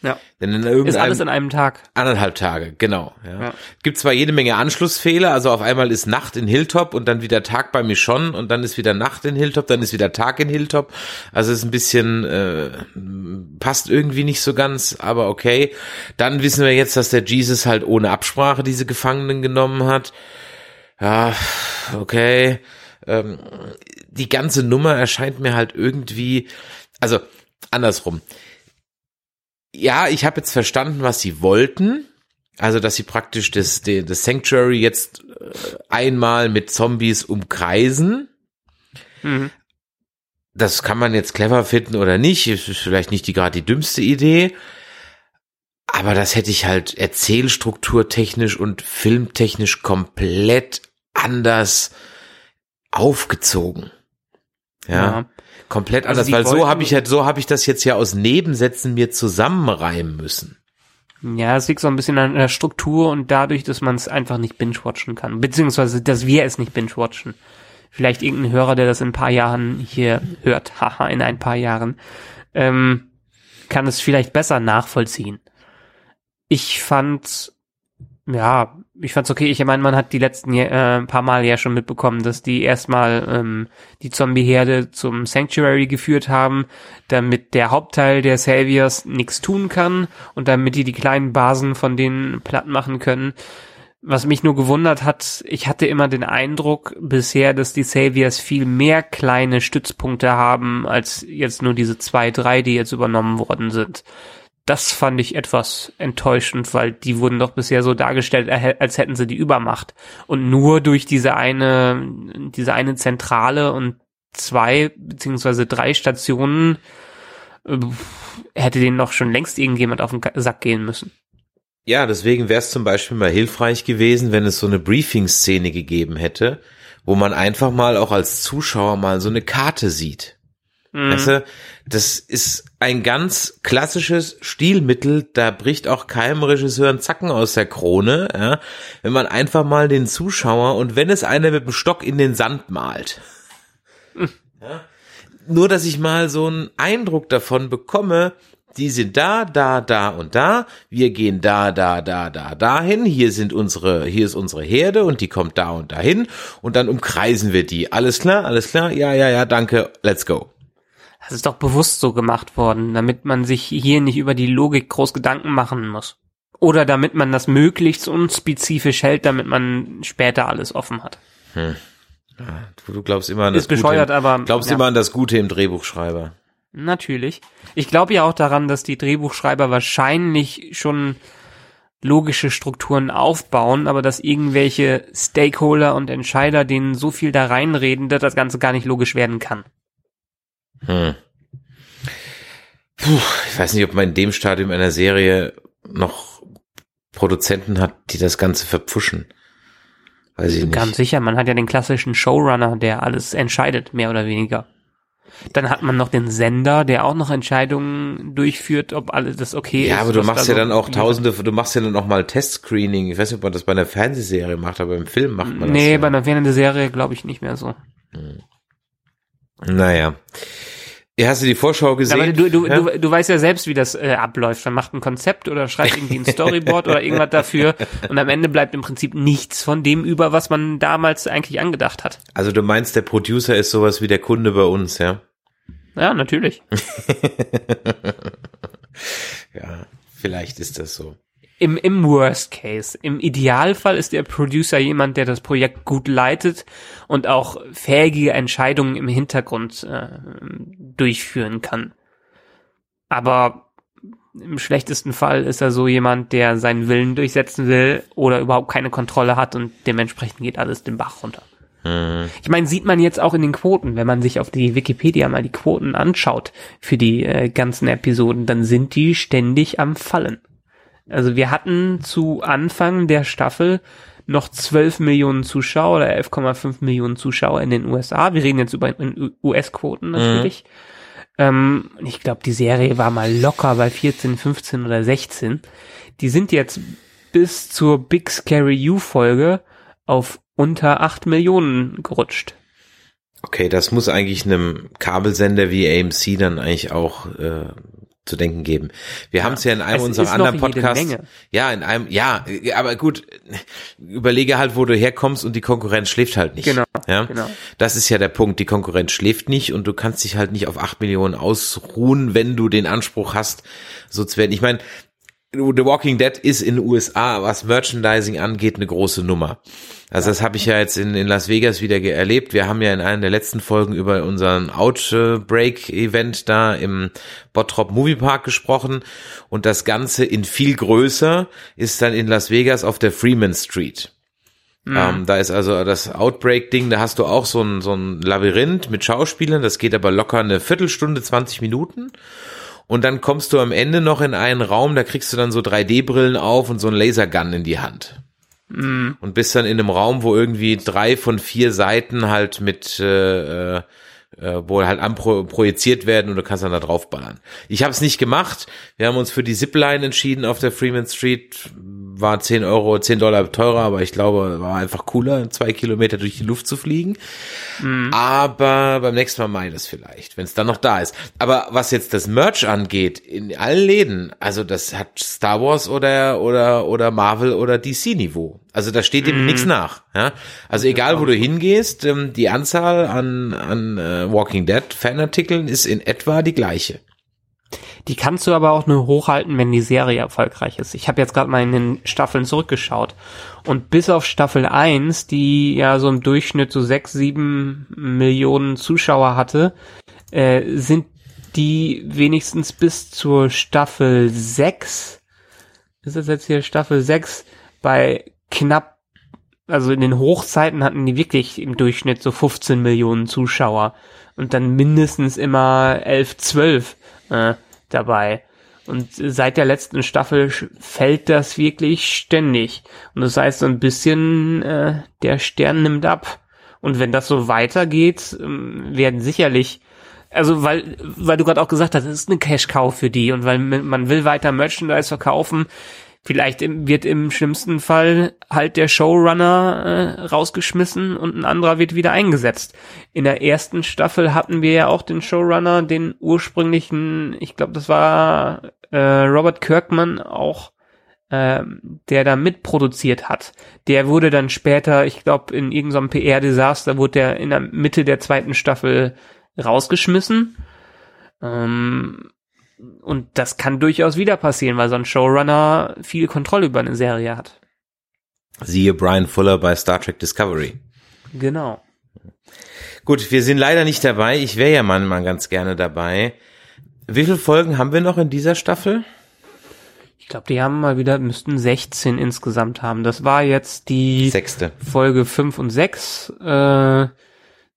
Ja. Denn in Ist irgendeinem, alles in einem Tag. Anderthalb Tage, genau. Ja. Ja. Gibt zwar jede Menge Anschlussfehler, also auf einmal ist Nacht in Hilltop und dann wieder Tag bei Michonne und dann ist wieder Nacht in Hilltop, dann ist wieder Tag in Hilltop. Also ist ein bisschen, äh, passt irgendwie nicht so ganz, aber okay. Dann wissen wir jetzt, dass der Jesus halt ohne Absprache diese Gefangenen genommen hat. Ja, okay. Ähm, die ganze Nummer erscheint mir halt irgendwie, also andersrum ja, ich habe jetzt verstanden, was sie wollten. Also, dass sie praktisch das, das Sanctuary jetzt äh, einmal mit Zombies umkreisen. Mhm. Das kann man jetzt clever finden oder nicht. Ist vielleicht nicht die gerade die dümmste Idee. Aber das hätte ich halt erzählstrukturtechnisch und filmtechnisch komplett anders aufgezogen. Ja. Ja. Komplett Also anders, weil so habe ich halt, so habe ich das jetzt ja aus Nebensätzen mir zusammenreimen müssen. Ja, es liegt so ein bisschen an der Struktur und dadurch, dass man es einfach nicht binge-watchen kann. Beziehungsweise, dass wir es nicht binge-watchen. Vielleicht irgendein Hörer, der das in ein paar Jahren hier hört, haha, in ein paar Jahren, ähm, kann es vielleicht besser nachvollziehen. Ich fand, ja, ich fand's okay. Ich meine, man hat die letzten äh, paar Mal ja schon mitbekommen, dass die erstmal ähm, die Zombie-Herde zum Sanctuary geführt haben, damit der Hauptteil der Saviors nichts tun kann und damit die die kleinen Basen von denen platt machen können. Was mich nur gewundert hat, ich hatte immer den Eindruck bisher, dass die Saviors viel mehr kleine Stützpunkte haben, als jetzt nur diese zwei, drei, die jetzt übernommen worden sind. Das fand ich etwas enttäuschend, weil die wurden doch bisher so dargestellt, als hätten sie die Übermacht. Und nur durch diese eine, diese eine Zentrale und zwei beziehungsweise drei Stationen äh, hätte denen noch schon längst irgendjemand auf den Sack gehen müssen. Ja, deswegen wäre es zum Beispiel mal hilfreich gewesen, wenn es so eine Briefing-Szene gegeben hätte, wo man einfach mal auch als Zuschauer mal so eine Karte sieht. Mhm. Weißt du, das ist ein ganz klassisches Stilmittel, da bricht auch keinem Regisseur ein Zacken aus der Krone, ja, wenn man einfach mal den Zuschauer und wenn es einer mit dem Stock in den Sand malt. Mhm. Ja, nur, dass ich mal so einen Eindruck davon bekomme, die sind da, da, da und da. Wir gehen da, da, da, da, dahin. Hier sind unsere, hier ist unsere Herde und die kommt da und dahin. Und dann umkreisen wir die. Alles klar, alles klar. Ja, ja, ja, danke. Let's go. Das ist doch bewusst so gemacht worden, damit man sich hier nicht über die Logik groß Gedanken machen muss. Oder damit man das möglichst unspezifisch hält, damit man später alles offen hat. Hm. Ja, du, du, glaubst immer an das ist bescheuert, Gute. Im, aber glaubst ja. immer an das Gute im Drehbuchschreiber. Natürlich. Ich glaube ja auch daran, dass die Drehbuchschreiber wahrscheinlich schon logische Strukturen aufbauen, aber dass irgendwelche Stakeholder und Entscheider denen so viel da reinreden, dass das Ganze gar nicht logisch werden kann. Hm. Puh, ich weiß nicht, ob man in dem Stadium einer Serie noch Produzenten hat, die das Ganze verpfuschen. Weiß ich nicht. Ganz sicher, man hat ja den klassischen Showrunner, der alles entscheidet, mehr oder weniger. Dann hat man noch den Sender, der auch noch Entscheidungen durchführt, ob alles das okay ja, ist. Ja, aber du machst ja dann auch tausende, du machst ja dann auch mal Testscreening. Ich weiß nicht, ob man das bei einer Fernsehserie macht, aber im Film macht man nee, das. Nee, bei einer Fernsehserie glaube ich nicht mehr so. Hm. Naja. Ja, hast du die Vorschau gesehen? Aber du, du, ja? du, du weißt ja selbst, wie das äh, abläuft. Man macht ein Konzept oder schreibt irgendwie ein Storyboard oder irgendwas dafür und am Ende bleibt im Prinzip nichts von dem über, was man damals eigentlich angedacht hat. Also du meinst, der Producer ist sowas wie der Kunde bei uns, ja? Ja, natürlich. ja, vielleicht ist das so. Im, Im Worst Case. Im Idealfall ist der Producer jemand, der das Projekt gut leitet und auch fähige Entscheidungen im Hintergrund äh, durchführen kann. Aber im schlechtesten Fall ist er so jemand, der seinen Willen durchsetzen will oder überhaupt keine Kontrolle hat und dementsprechend geht alles den Bach runter. Mhm. Ich meine, sieht man jetzt auch in den Quoten, wenn man sich auf die Wikipedia mal die Quoten anschaut für die äh, ganzen Episoden, dann sind die ständig am Fallen. Also wir hatten zu Anfang der Staffel noch 12 Millionen Zuschauer oder 11,5 Millionen Zuschauer in den USA. Wir reden jetzt über US-Quoten natürlich. Mhm. Ähm, ich glaube, die Serie war mal locker bei 14, 15 oder 16. Die sind jetzt bis zur Big Scary You Folge auf unter 8 Millionen gerutscht. Okay, das muss eigentlich einem Kabelsender wie AMC dann eigentlich auch äh, zu denken geben. Wir ja, haben es ja in einem unserer anderen Podcasts. Ja, in einem, ja, aber gut, überlege halt, wo du herkommst und die Konkurrenz schläft halt nicht. Genau. Ja? genau. Das ist ja der Punkt. Die Konkurrenz schläft nicht und du kannst dich halt nicht auf acht Millionen ausruhen, wenn du den Anspruch hast, so zu werden. Ich meine, The Walking Dead ist in den USA, was Merchandising angeht, eine große Nummer. Also das habe ich ja jetzt in, in Las Vegas wieder erlebt. Wir haben ja in einer der letzten Folgen über unseren Outbreak-Event da im Bottrop Movie Park gesprochen und das Ganze in viel größer ist dann in Las Vegas auf der Freeman Street. Mhm. Ähm, da ist also das Outbreak-Ding, da hast du auch so ein, so ein Labyrinth mit Schauspielern, das geht aber locker eine Viertelstunde, 20 Minuten. Und dann kommst du am Ende noch in einen Raum, da kriegst du dann so 3D-Brillen auf und so ein Lasergun in die Hand. Mhm. Und bist dann in einem Raum, wo irgendwie drei von vier Seiten halt mit äh, äh, wo halt anpro projiziert werden und du kannst dann da drauf ballern. Ich habe es nicht gemacht. Wir haben uns für die Zipline entschieden auf der Freeman Street. War 10 Euro, 10 Dollar teurer, aber ich glaube, war einfach cooler, zwei Kilometer durch die Luft zu fliegen. Mhm. Aber beim nächsten Mal meine ich das vielleicht, wenn es dann noch da ist. Aber was jetzt das Merch angeht, in allen Läden, also das hat Star Wars oder oder oder Marvel oder DC Niveau. Also da steht dem mm. nichts nach. Ja? Also egal, wo du hingehst, ähm, die Anzahl an, an äh, Walking Dead Fanartikeln ist in etwa die gleiche. Die kannst du aber auch nur hochhalten, wenn die Serie erfolgreich ist. Ich habe jetzt gerade mal in den Staffeln zurückgeschaut. Und bis auf Staffel 1, die ja so im Durchschnitt so 6, 7 Millionen Zuschauer hatte, äh, sind die wenigstens bis zur Staffel 6, ist das jetzt hier Staffel 6, bei knapp, also in den Hochzeiten hatten die wirklich im Durchschnitt so 15 Millionen Zuschauer und dann mindestens immer 11, 12 äh, dabei. Und seit der letzten Staffel fällt das wirklich ständig. Und das heißt so ein bisschen, äh, der Stern nimmt ab. Und wenn das so weitergeht, ähm, werden sicherlich, also weil, weil du gerade auch gesagt hast, es ist eine Cash-Cow für die und weil man will weiter Merchandise verkaufen, vielleicht wird im schlimmsten Fall halt der Showrunner äh, rausgeschmissen und ein anderer wird wieder eingesetzt. In der ersten Staffel hatten wir ja auch den Showrunner, den ursprünglichen, ich glaube, das war äh, Robert Kirkman auch ähm, der da mitproduziert hat, der wurde dann später, ich glaube, in irgendeinem PR-Desaster wurde der in der Mitte der zweiten Staffel rausgeschmissen. Ähm, und das kann durchaus wieder passieren, weil so ein Showrunner viel Kontrolle über eine Serie hat. Siehe Brian Fuller bei Star Trek Discovery. Genau. Gut, wir sind leider nicht dabei. Ich wäre ja manchmal ganz gerne dabei. Wie viele Folgen haben wir noch in dieser Staffel? Ich glaube, die haben mal wieder, müssten 16 insgesamt haben. Das war jetzt die Sechste. Folge 5 und 6. Äh,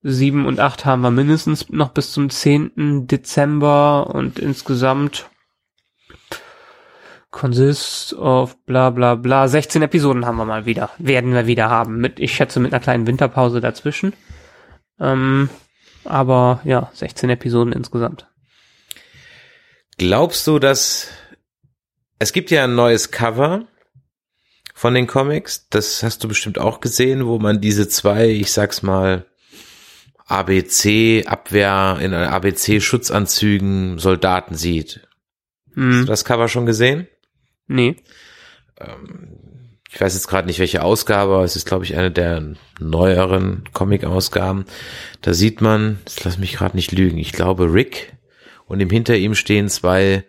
7 und 8 haben wir mindestens noch bis zum 10. Dezember und insgesamt consists of bla bla bla. 16 Episoden haben wir mal wieder. Werden wir wieder haben. Mit, ich schätze, mit einer kleinen Winterpause dazwischen. Ähm, aber ja, 16 Episoden insgesamt. Glaubst du, dass es gibt ja ein neues Cover von den Comics, das hast du bestimmt auch gesehen, wo man diese zwei, ich sag's mal, ABC Abwehr in ABC Schutzanzügen Soldaten sieht. Hast du Hm, das Cover schon gesehen? nee. Ich weiß jetzt gerade nicht welche Ausgabe, aber es ist glaube ich eine der neueren Comic-Ausgaben. Da sieht man, jetzt lass mich gerade nicht lügen, ich glaube Rick und im hinter ihm stehen zwei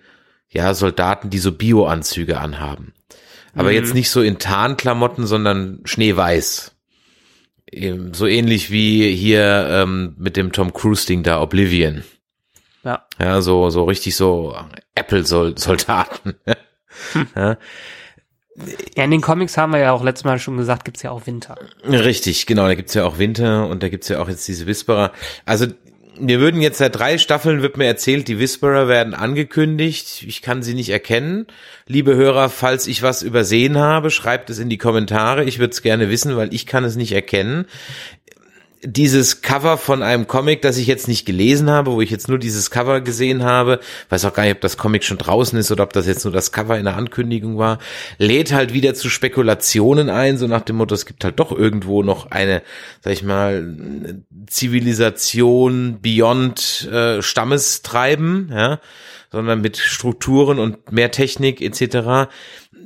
ja Soldaten, die so Bio-Anzüge anhaben. Aber Mhm. jetzt nicht so in Tarnklamotten, sondern schneeweiß. So ähnlich wie hier ähm, mit dem Tom Cruise Ding da Oblivion. Ja. Ja, so so richtig so Apple-Soldaten. ja. Ja, in den Comics haben wir ja auch letztes Mal schon gesagt, gibt's ja auch Winter. Richtig, genau. Da gibt's ja auch Winter und da gibt's ja auch jetzt diese Whisperer. Also mir würden jetzt seit drei Staffeln wird mir erzählt, die Whisperer werden angekündigt. Ich kann sie nicht erkennen. Liebe Hörer, falls ich was übersehen habe, schreibt es in die Kommentare. Ich würde es gerne wissen, weil ich kann es nicht erkennen. Dieses Cover von einem Comic, das ich jetzt nicht gelesen habe, wo ich jetzt nur dieses Cover gesehen habe, weiß auch gar nicht, ob das Comic schon draußen ist oder ob das jetzt nur das Cover in der Ankündigung war, lädt halt wieder zu Spekulationen ein, so nach dem Motto, es gibt halt doch irgendwo noch eine, sag ich mal, Zivilisation beyond äh, Stammestreiben, ja, sondern mit Strukturen und mehr Technik etc.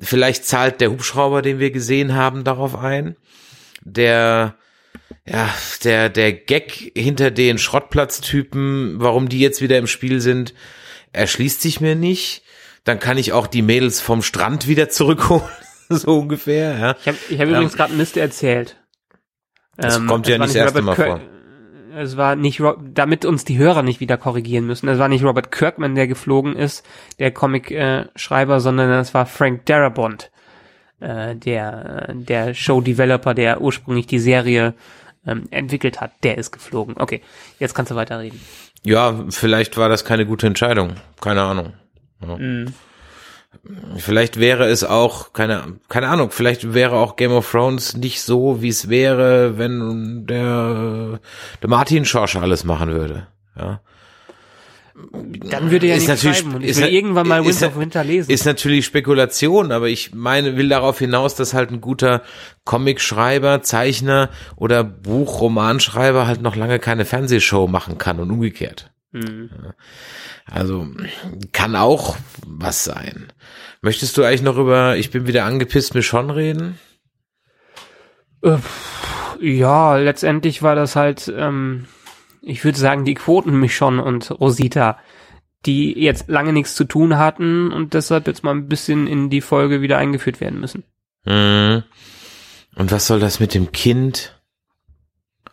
Vielleicht zahlt der Hubschrauber, den wir gesehen haben, darauf ein. Der ja, der, der Gag hinter den Schrottplatztypen, warum die jetzt wieder im Spiel sind, erschließt sich mir nicht. Dann kann ich auch die Mädels vom Strand wieder zurückholen, so ungefähr, ja. Ich habe ich hab übrigens gerade Mist erzählt. Das Ähm, kommt ja war nicht das erste Mal Kirk- Es war nicht, Ro- damit uns die Hörer nicht wieder korrigieren müssen. Es war nicht Robert Kirkman, der geflogen ist, der Comic-Schreiber, sondern es war Frank Darabont, äh, der, äh, der Show-Developer, der ursprünglich die Serie ähm, entwickelt hat. Der ist geflogen. Okay, jetzt kannst du weiterreden. Ja, vielleicht war das keine gute Entscheidung. Keine Ahnung. Ja. Vielleicht wäre es auch, keine, keine Ahnung, vielleicht wäre auch Game of Thrones nicht so, wie es wäre, wenn der, der Martin Schorsch alles machen würde. Ja. Dann würde er Ist nicht schreiben und ich ist will irgendwann mal Winter of Winter lesen. Ist natürlich Spekulation, aber ich meine, will darauf hinaus, dass halt ein guter Comicschreiber, Zeichner oder Buchromanschreiber halt noch lange keine Fernsehshow machen kann und umgekehrt. Hm. Also kann auch was sein. Möchtest du eigentlich noch über Ich bin wieder angepisst Michonne reden? Ja, letztendlich war das halt, ähm, ich würde sagen, die Quoten Michonne und Rosita, die jetzt lange nichts zu tun hatten und deshalb jetzt mal ein bisschen in die Folge wieder eingeführt werden müssen. Mhm. Und was soll das mit dem Kind?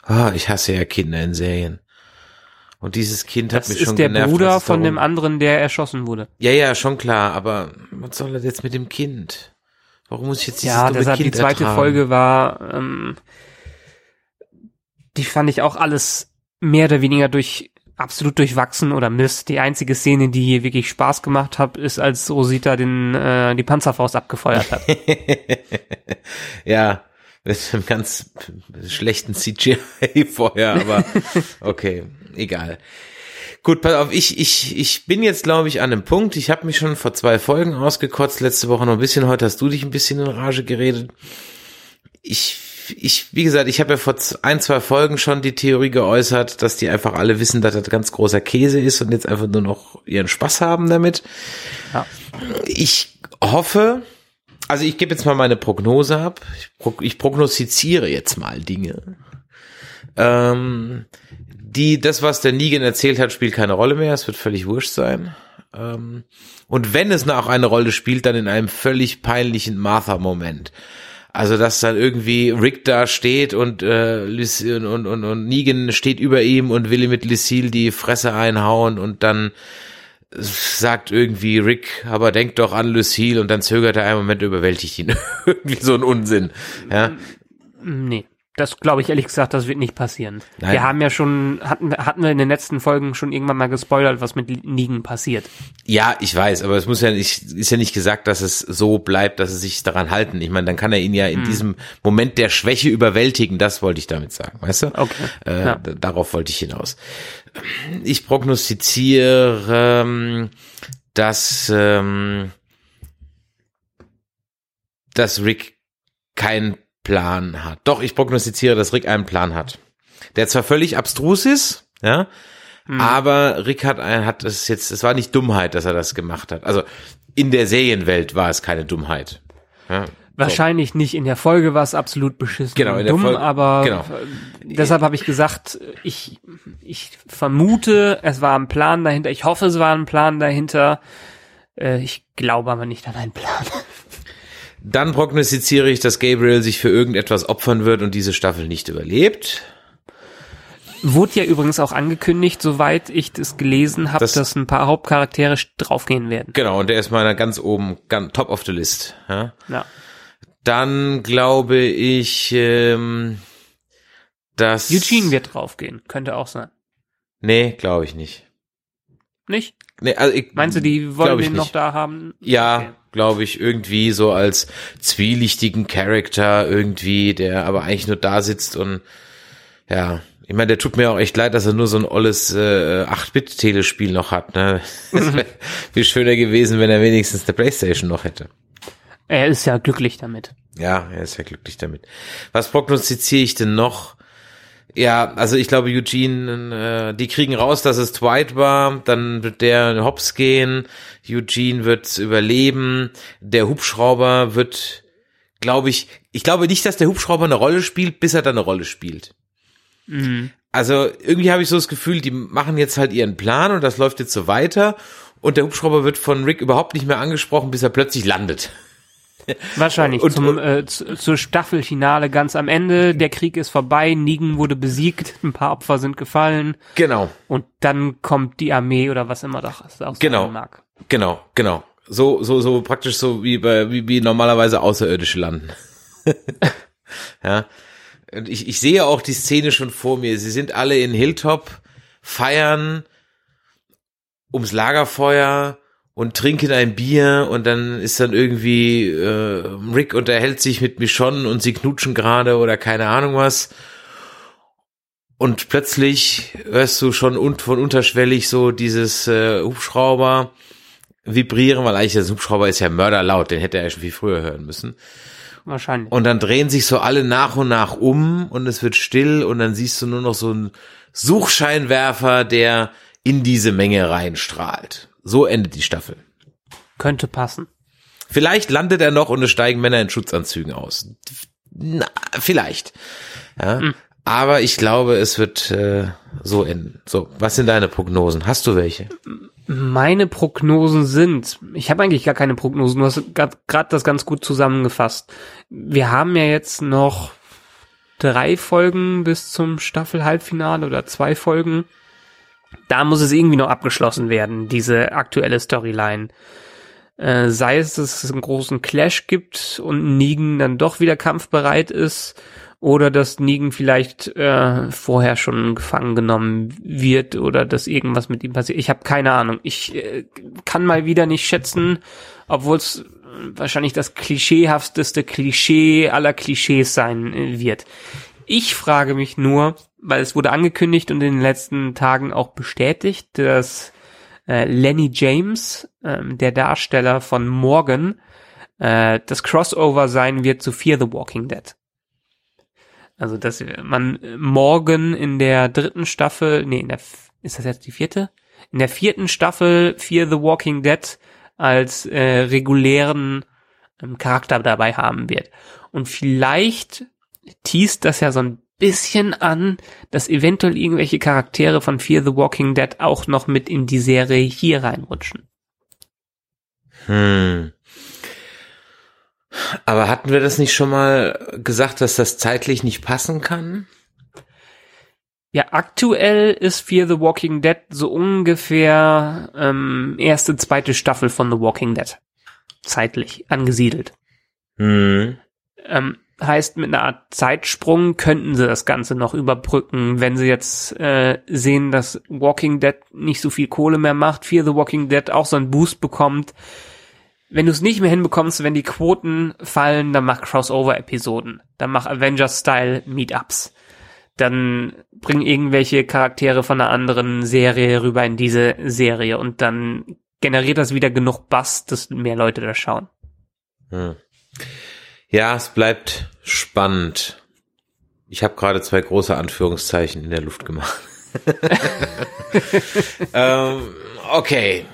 Ah, ich hasse ja Kinder in Serien. Und dieses Kind hat Das mich ist schon der genervt. Bruder was es von darum- dem anderen, der erschossen wurde. Ja, ja, schon klar, aber was soll das jetzt mit dem Kind? Warum muss ich jetzt dieses Ja, dumme deshalb kind die zweite ertragen? Folge war, ähm, die fand ich auch alles mehr oder weniger durch absolut durchwachsen oder Mist. Die einzige Szene, die hier wirklich Spaß gemacht hat, ist, als Rosita den äh, die Panzerfaust abgefeuert hat. ja, mit einem ganz schlechten CGI vorher, aber okay, egal. Gut, pass auf, ich, ich, ich bin jetzt, glaube ich, an einem Punkt. Ich habe mich schon vor zwei Folgen ausgekotzt, letzte Woche noch ein bisschen, heute hast du dich ein bisschen in Rage geredet. Ich, ich, wie gesagt, ich habe ja vor ein, zwei Folgen schon die Theorie geäußert, dass die einfach alle wissen, dass das ganz großer Käse ist und jetzt einfach nur noch ihren Spaß haben damit. Ja. Ich hoffe, also ich gebe jetzt mal meine Prognose ab. Ich prognostiziere jetzt mal Dinge. Ähm, die, das, was der Negan erzählt hat, spielt keine Rolle mehr. Es wird völlig wurscht sein. Ähm, und wenn es noch eine Rolle spielt, dann in einem völlig peinlichen Martha-Moment. Also, dass dann irgendwie Rick da steht und, äh, und, und, und, und Negan steht über ihm und will ihm mit Lucille die Fresse einhauen und dann sagt irgendwie Rick, aber denk doch an Lucille und dann zögert er einen Moment, überwältigt ihn. irgendwie so ein Unsinn. Ja. nee. Das glaube ich ehrlich gesagt, das wird nicht passieren. Nein. Wir haben ja schon, hatten, hatten wir in den letzten Folgen schon irgendwann mal gespoilert, was mit Negan passiert. Ja, ich weiß, aber es muss ja nicht, ist ja nicht gesagt, dass es so bleibt, dass sie sich daran halten. Ich meine, dann kann er ihn ja in Hm. diesem Moment der Schwäche überwältigen. Das wollte ich damit sagen, weißt du? Okay, Äh, ja. Darauf wollte ich hinaus. Ich prognostiziere, ähm, dass, ähm, dass Rick keinen Plan hat. Doch, ich prognostiziere, dass Rick einen Plan hat. Der zwar völlig abstrus ist, ja, Hm. aber Rick hat ein, hat es jetzt, es war nicht Dummheit, dass er das gemacht hat. Also in der Serienwelt war es keine Dummheit. Ja. Wahrscheinlich nicht. In der Folge war es absolut beschissen Genau, in der dumm, Folge- aber genau. äh, deshalb habe ich gesagt, ich, ich vermute, es war ein Plan dahinter. Ich hoffe, es war ein Plan dahinter. Äh, ich glaube aber nicht an einen Plan. Dann prognostiziere ich, dass Gabriel sich für irgendetwas opfern wird und diese Staffel nicht überlebt. Wurde ja übrigens auch angekündigt, soweit ich das gelesen habe, Das- dass ein paar Hauptcharaktere draufgehen werden. Genau, und der ist meiner ganz oben, ganz top of the list. Ja. Ja. Dann glaube ich, ähm, dass... Eugene wird draufgehen, könnte auch sein. Nee, glaube ich nicht. Nicht? Nee, also ich, Meinst du, die wollen den noch da haben? Ja, Okay. glaube ich, irgendwie so als zwielichtigen Charakter irgendwie, der aber eigentlich nur da sitzt und ja, ich meine, der tut mir auch echt leid, dass er nur so ein olles äh, 8-Bit-Telespiel noch hat. Ne? Viel schöner gewesen, wenn er wenigstens eine Playstation noch hätte. Er ist ja glücklich damit. Ja, er ist ja glücklich damit. Was prognostiziere ich denn noch? Ja, also ich glaube, Eugene, äh, die kriegen raus, dass es Dwight war, dann wird der hops gehen, Eugene wird überleben, der Hubschrauber wird, glaube ich, ich glaube nicht, dass der Hubschrauber eine Rolle spielt, bis er dann eine Rolle spielt. Mhm. Also irgendwie habe ich so das Gefühl, die machen jetzt halt ihren Plan und das läuft jetzt so weiter und der Hubschrauber wird von Rick überhaupt nicht mehr angesprochen, bis er plötzlich landet. Wahrscheinlich. Und- Zum, äh, zu, zur Staffelfinale ganz am Ende. Der Krieg ist vorbei, Negan wurde besiegt, ein paar Opfer sind gefallen Genau. und dann kommt die Armee oder was immer das auch Genau. sein mag. Genau, genau. So, so, so praktisch so wie bei, wie, wie normalerweise Außerirdische landen. ja. Und ich, ich sehe auch die Szene schon vor mir. Sie sind alle in Hilltop, feiern ums Lagerfeuer und trinken ein Bier und dann ist dann irgendwie äh, Rick unterhält sich mit Michonne und sie knutschen gerade oder keine Ahnung was. Und plötzlich hörst du schon un von unterschwellig so dieses äh, Hubschrauber vibrieren, weil eigentlich der Hubschrauber ist ja mörderlaut, den hätte er ja schon viel früher hören müssen. Wahrscheinlich. Und dann drehen sich so alle nach und nach um und es wird still und dann siehst du nur noch so einen Suchscheinwerfer, der in diese Menge reinstrahlt. So endet die Staffel. Könnte passen. Vielleicht landet er noch und es steigen Männer in Schutzanzügen aus. Na, vielleicht. Ja. Aber ich glaube, es wird äh, so enden. So, was sind deine Prognosen? Hast du welche? Meine Prognosen sind, ich habe eigentlich gar keine Prognosen, du hast gerade das ganz gut zusammengefasst. Wir haben ja jetzt noch drei Folgen bis zum Staffel-Halbfinale oder zwei Folgen. Da muss es irgendwie noch abgeschlossen werden, diese aktuelle Storyline. Äh, sei es, dass es einen großen Clash gibt und Negan dann doch wieder kampfbereit ist oder dass Negan vielleicht äh, vorher schon gefangen genommen wird oder dass irgendwas mit ihm passiert. Ich habe keine Ahnung. Ich äh, kann mal wieder nicht schätzen, obwohl es wahrscheinlich das klischeehafteste Klischee aller Klischees sein äh, wird. Ich frage mich nur, weil es wurde angekündigt und in den letzten Tagen auch bestätigt, dass äh, Lenny James, ähm, der Darsteller von Morgan, äh, das Crossover sein wird zu Fear the Walking Dead. Also, dass man morgen in der dritten Staffel, nee, in der, ist das jetzt die vierte? In der vierten Staffel Fear the Walking Dead als äh, regulären ähm, Charakter dabei haben wird. Und vielleicht teast das ja so ein bisschen an, dass eventuell irgendwelche Charaktere von Fear the Walking Dead auch noch mit in die Serie hier reinrutschen. Hm. Aber hatten wir das nicht schon mal gesagt, dass das zeitlich nicht passen kann? Ja, aktuell ist Fear the Walking Dead so ungefähr ähm, erste, zweite Staffel von The Walking Dead. Zeitlich angesiedelt. Hm. Ähm, heißt, mit einer Art Zeitsprung könnten sie das Ganze noch überbrücken, wenn sie jetzt äh, sehen, dass Walking Dead nicht so viel Kohle mehr macht, Fear the Walking Dead auch so einen Boost bekommt. Wenn du es nicht mehr hinbekommst, wenn die Quoten fallen, dann mach Crossover-Episoden. Dann mach Avengers-Style-Meetups. Dann bring irgendwelche Charaktere von einer anderen Serie rüber in diese Serie und dann generiert das wieder genug Bass, dass mehr Leute da schauen. Hm. Ja, es bleibt spannend. Ich habe gerade zwei große Anführungszeichen in der Luft gemacht. ähm, okay.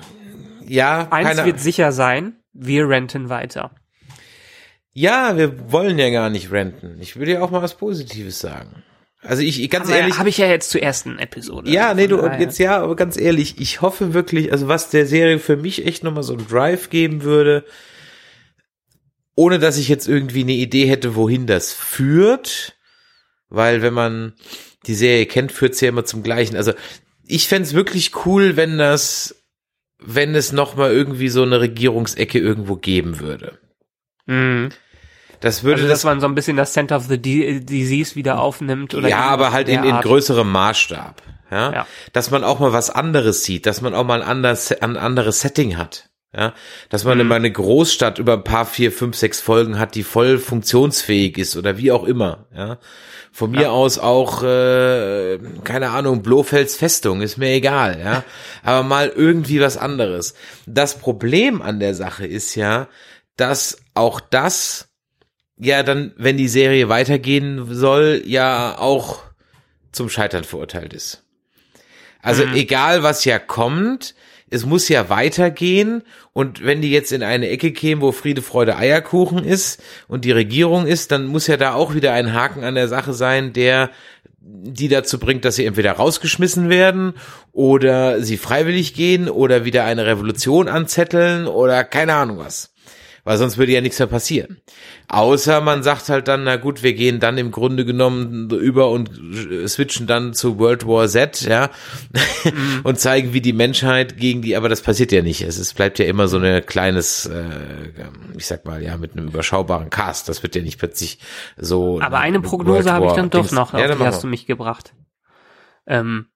Ja, Eins keine, wird sicher sein, wir renten weiter. ja, wir wollen ja gar nicht renten. Ich würde ja auch mal was Positives sagen. Also ich, ganz ehrlich, Habe ich ja jetzt zur ersten Episode. Ja, nee, Von du, daher- jetzt ja, aber ganz ehrlich, ich hoffe wirklich, also was der Serie für mich echt nochmal so einen Drive geben würde, ohne dass ich jetzt irgendwie eine Idee hätte, wohin das führt, weil wenn man die Serie kennt, führt's ja immer zum Gleichen. Also ich fänd's wirklich cool, wenn das, wenn es nochmal irgendwie so eine Regierungsecke irgendwo geben würde. Mhm. Das würde Also, das dass man so ein bisschen das Center of the D Disease wieder aufnimmt oder ja, aber halt in, in Art. größerem Maßstab. Ja? Ja. Dass man auch mal was anderes sieht, dass man auch mal ein anderes, ein anderes Setting hat. Ja, dass man Mhm. immer eine Großstadt über ein paar, vier, fünf, sechs Folgen hat, die voll funktionsfähig ist oder wie auch immer. Ja, von mir Ja. aus auch äh, keine Ahnung Blofelds Festung ist mir egal. Ja, aber mal irgendwie was anderes. Das Problem an der Sache ist ja, dass auch das ja dann, wenn die Serie weitergehen soll, ja auch zum Scheitern verurteilt ist. Also Mhm. egal was ja kommt, es muss ja weitergehen und wenn die jetzt in eine Ecke kämen, wo Friede, Freude, Eierkuchen ist und die Regierung ist, dann muss ja da auch wieder ein Haken an der Sache sein, der die dazu bringt, dass sie entweder rausgeschmissen werden oder sie freiwillig gehen oder wieder eine Revolution anzetteln oder keine Ahnung was. Weil sonst würde ja nichts mehr passieren. Außer man sagt halt dann, na gut, wir gehen dann im Grunde genommen über und switchen dann zu World War Z, ja, und zeigen, wie die Menschheit gegen die, aber das passiert ja nicht. Es ist, bleibt ja immer so eine kleines, äh, ich sag mal, ja, mit einem überschaubaren Cast. Das wird ja nicht plötzlich so. Aber eine Prognose habe ich dann doch Dings. noch, Ja, auf dann die hast du mich gebracht. Ähm,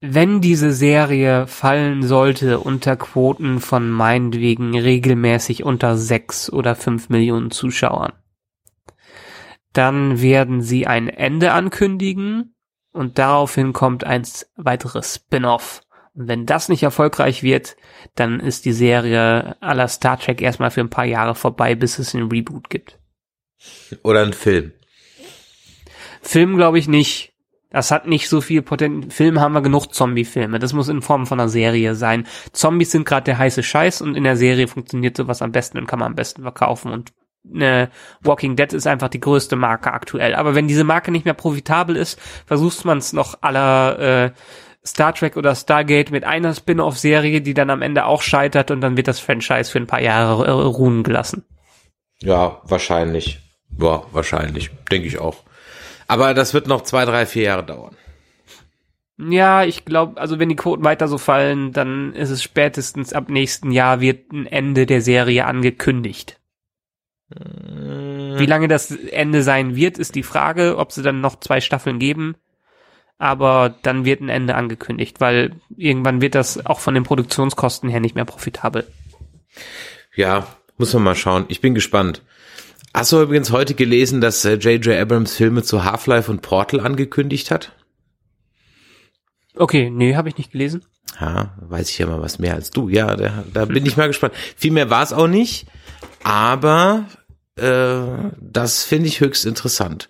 wenn diese Serie fallen sollte unter Quoten von meinetwegen regelmäßig unter sechs oder fünf Millionen Zuschauern, dann werden sie ein Ende ankündigen und daraufhin kommt ein weiteres Spin-off. Und wenn das nicht erfolgreich wird, dann ist die Serie à la Star Trek erstmal für ein paar Jahre vorbei, bis es einen Reboot gibt. Oder ein Film. Film glaube ich nicht. Das hat nicht so viel Potenzial. Film haben wir genug Zombie-Filme. Das muss in Form von einer Serie sein. Zombies sind gerade der heiße Scheiß und in der Serie funktioniert sowas am besten und kann man am besten verkaufen. Und äh, Walking Dead ist einfach die größte Marke aktuell. Aber wenn diese Marke nicht mehr profitabel ist, versucht man es noch aller äh, Star Trek oder Stargate mit einer Spin-off-Serie, die dann am Ende auch scheitert und dann wird das Franchise für ein paar Jahre äh, ruhen gelassen. Ja, wahrscheinlich. Ja, wahrscheinlich. Denke ich auch. Aber das wird noch zwei, drei, vier Jahre dauern. Ja, ich glaube, also wenn die Quoten weiter so fallen, dann ist es spätestens ab nächsten Jahr wird ein Ende der Serie angekündigt. Wie lange das Ende sein wird, ist die Frage, ob sie dann noch zwei Staffeln geben. Aber dann wird ein Ende angekündigt, weil irgendwann wird das auch von den Produktionskosten her nicht mehr profitabel. Ja, muss man mal schauen. Ich bin gespannt. Hast du übrigens heute gelesen, dass J.J. äh, Abrams Filme zu Half-Life und Portal angekündigt hat? Okay, nee, habe ich nicht gelesen. Ja, weiß ich ja mal was mehr als du. Ja, da, da bin ich mal gespannt. Viel mehr war es auch nicht, aber äh, das finde ich höchst interessant.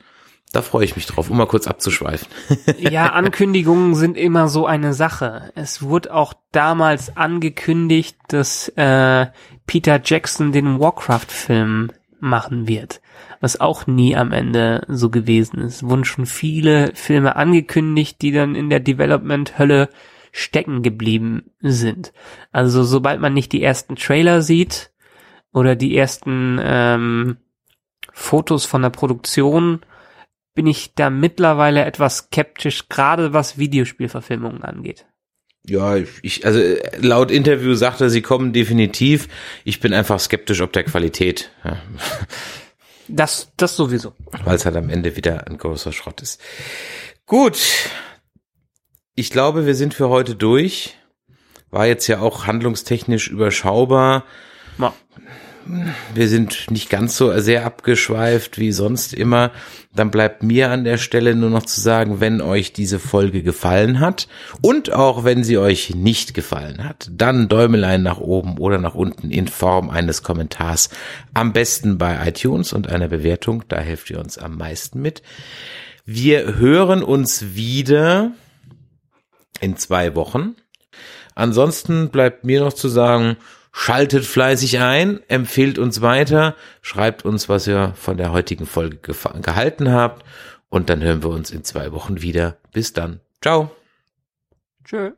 Da freue ich mich drauf, um mal kurz abzuschweifen. Ja, Ankündigungen sind immer so eine Sache. Es wurde auch damals angekündigt, dass äh, Peter Jackson den Warcraft-Film machen wird, was auch nie am Ende so gewesen ist. Wurden schon viele Filme angekündigt, die dann in der Development-Hölle stecken geblieben sind. Also sobald man nicht die ersten Trailer sieht oder die ersten ähm, Fotos von der Produktion, bin ich da mittlerweile etwas skeptisch, gerade was Videospielverfilmungen angeht. Ja, ich, also laut Interview sagt er, sie kommen definitiv. Ich bin einfach skeptisch ob der Qualität. Ja. Das, das sowieso. Weil es halt am Ende wieder ein großer Schrott ist. Gut. Ich glaube, wir sind für heute durch. War jetzt ja auch handlungstechnisch überschaubar. Ja. Wir sind nicht ganz so sehr abgeschweift wie sonst immer. Dann bleibt mir an der Stelle nur noch zu sagen, wenn euch diese Folge gefallen hat und auch wenn sie euch nicht gefallen hat, dann Däumelein nach oben oder nach unten in Form eines Kommentars. Am besten bei iTunes und einer Bewertung. Da helft ihr uns am meisten mit. Wir hören uns wieder in zwei Wochen. Ansonsten bleibt mir noch zu sagen, Schaltet fleißig ein, empfehlt uns weiter, schreibt uns, was ihr von der heutigen Folge gehalten habt und dann hören wir uns in zwei Wochen wieder. Bis dann. Ciao. Tschö.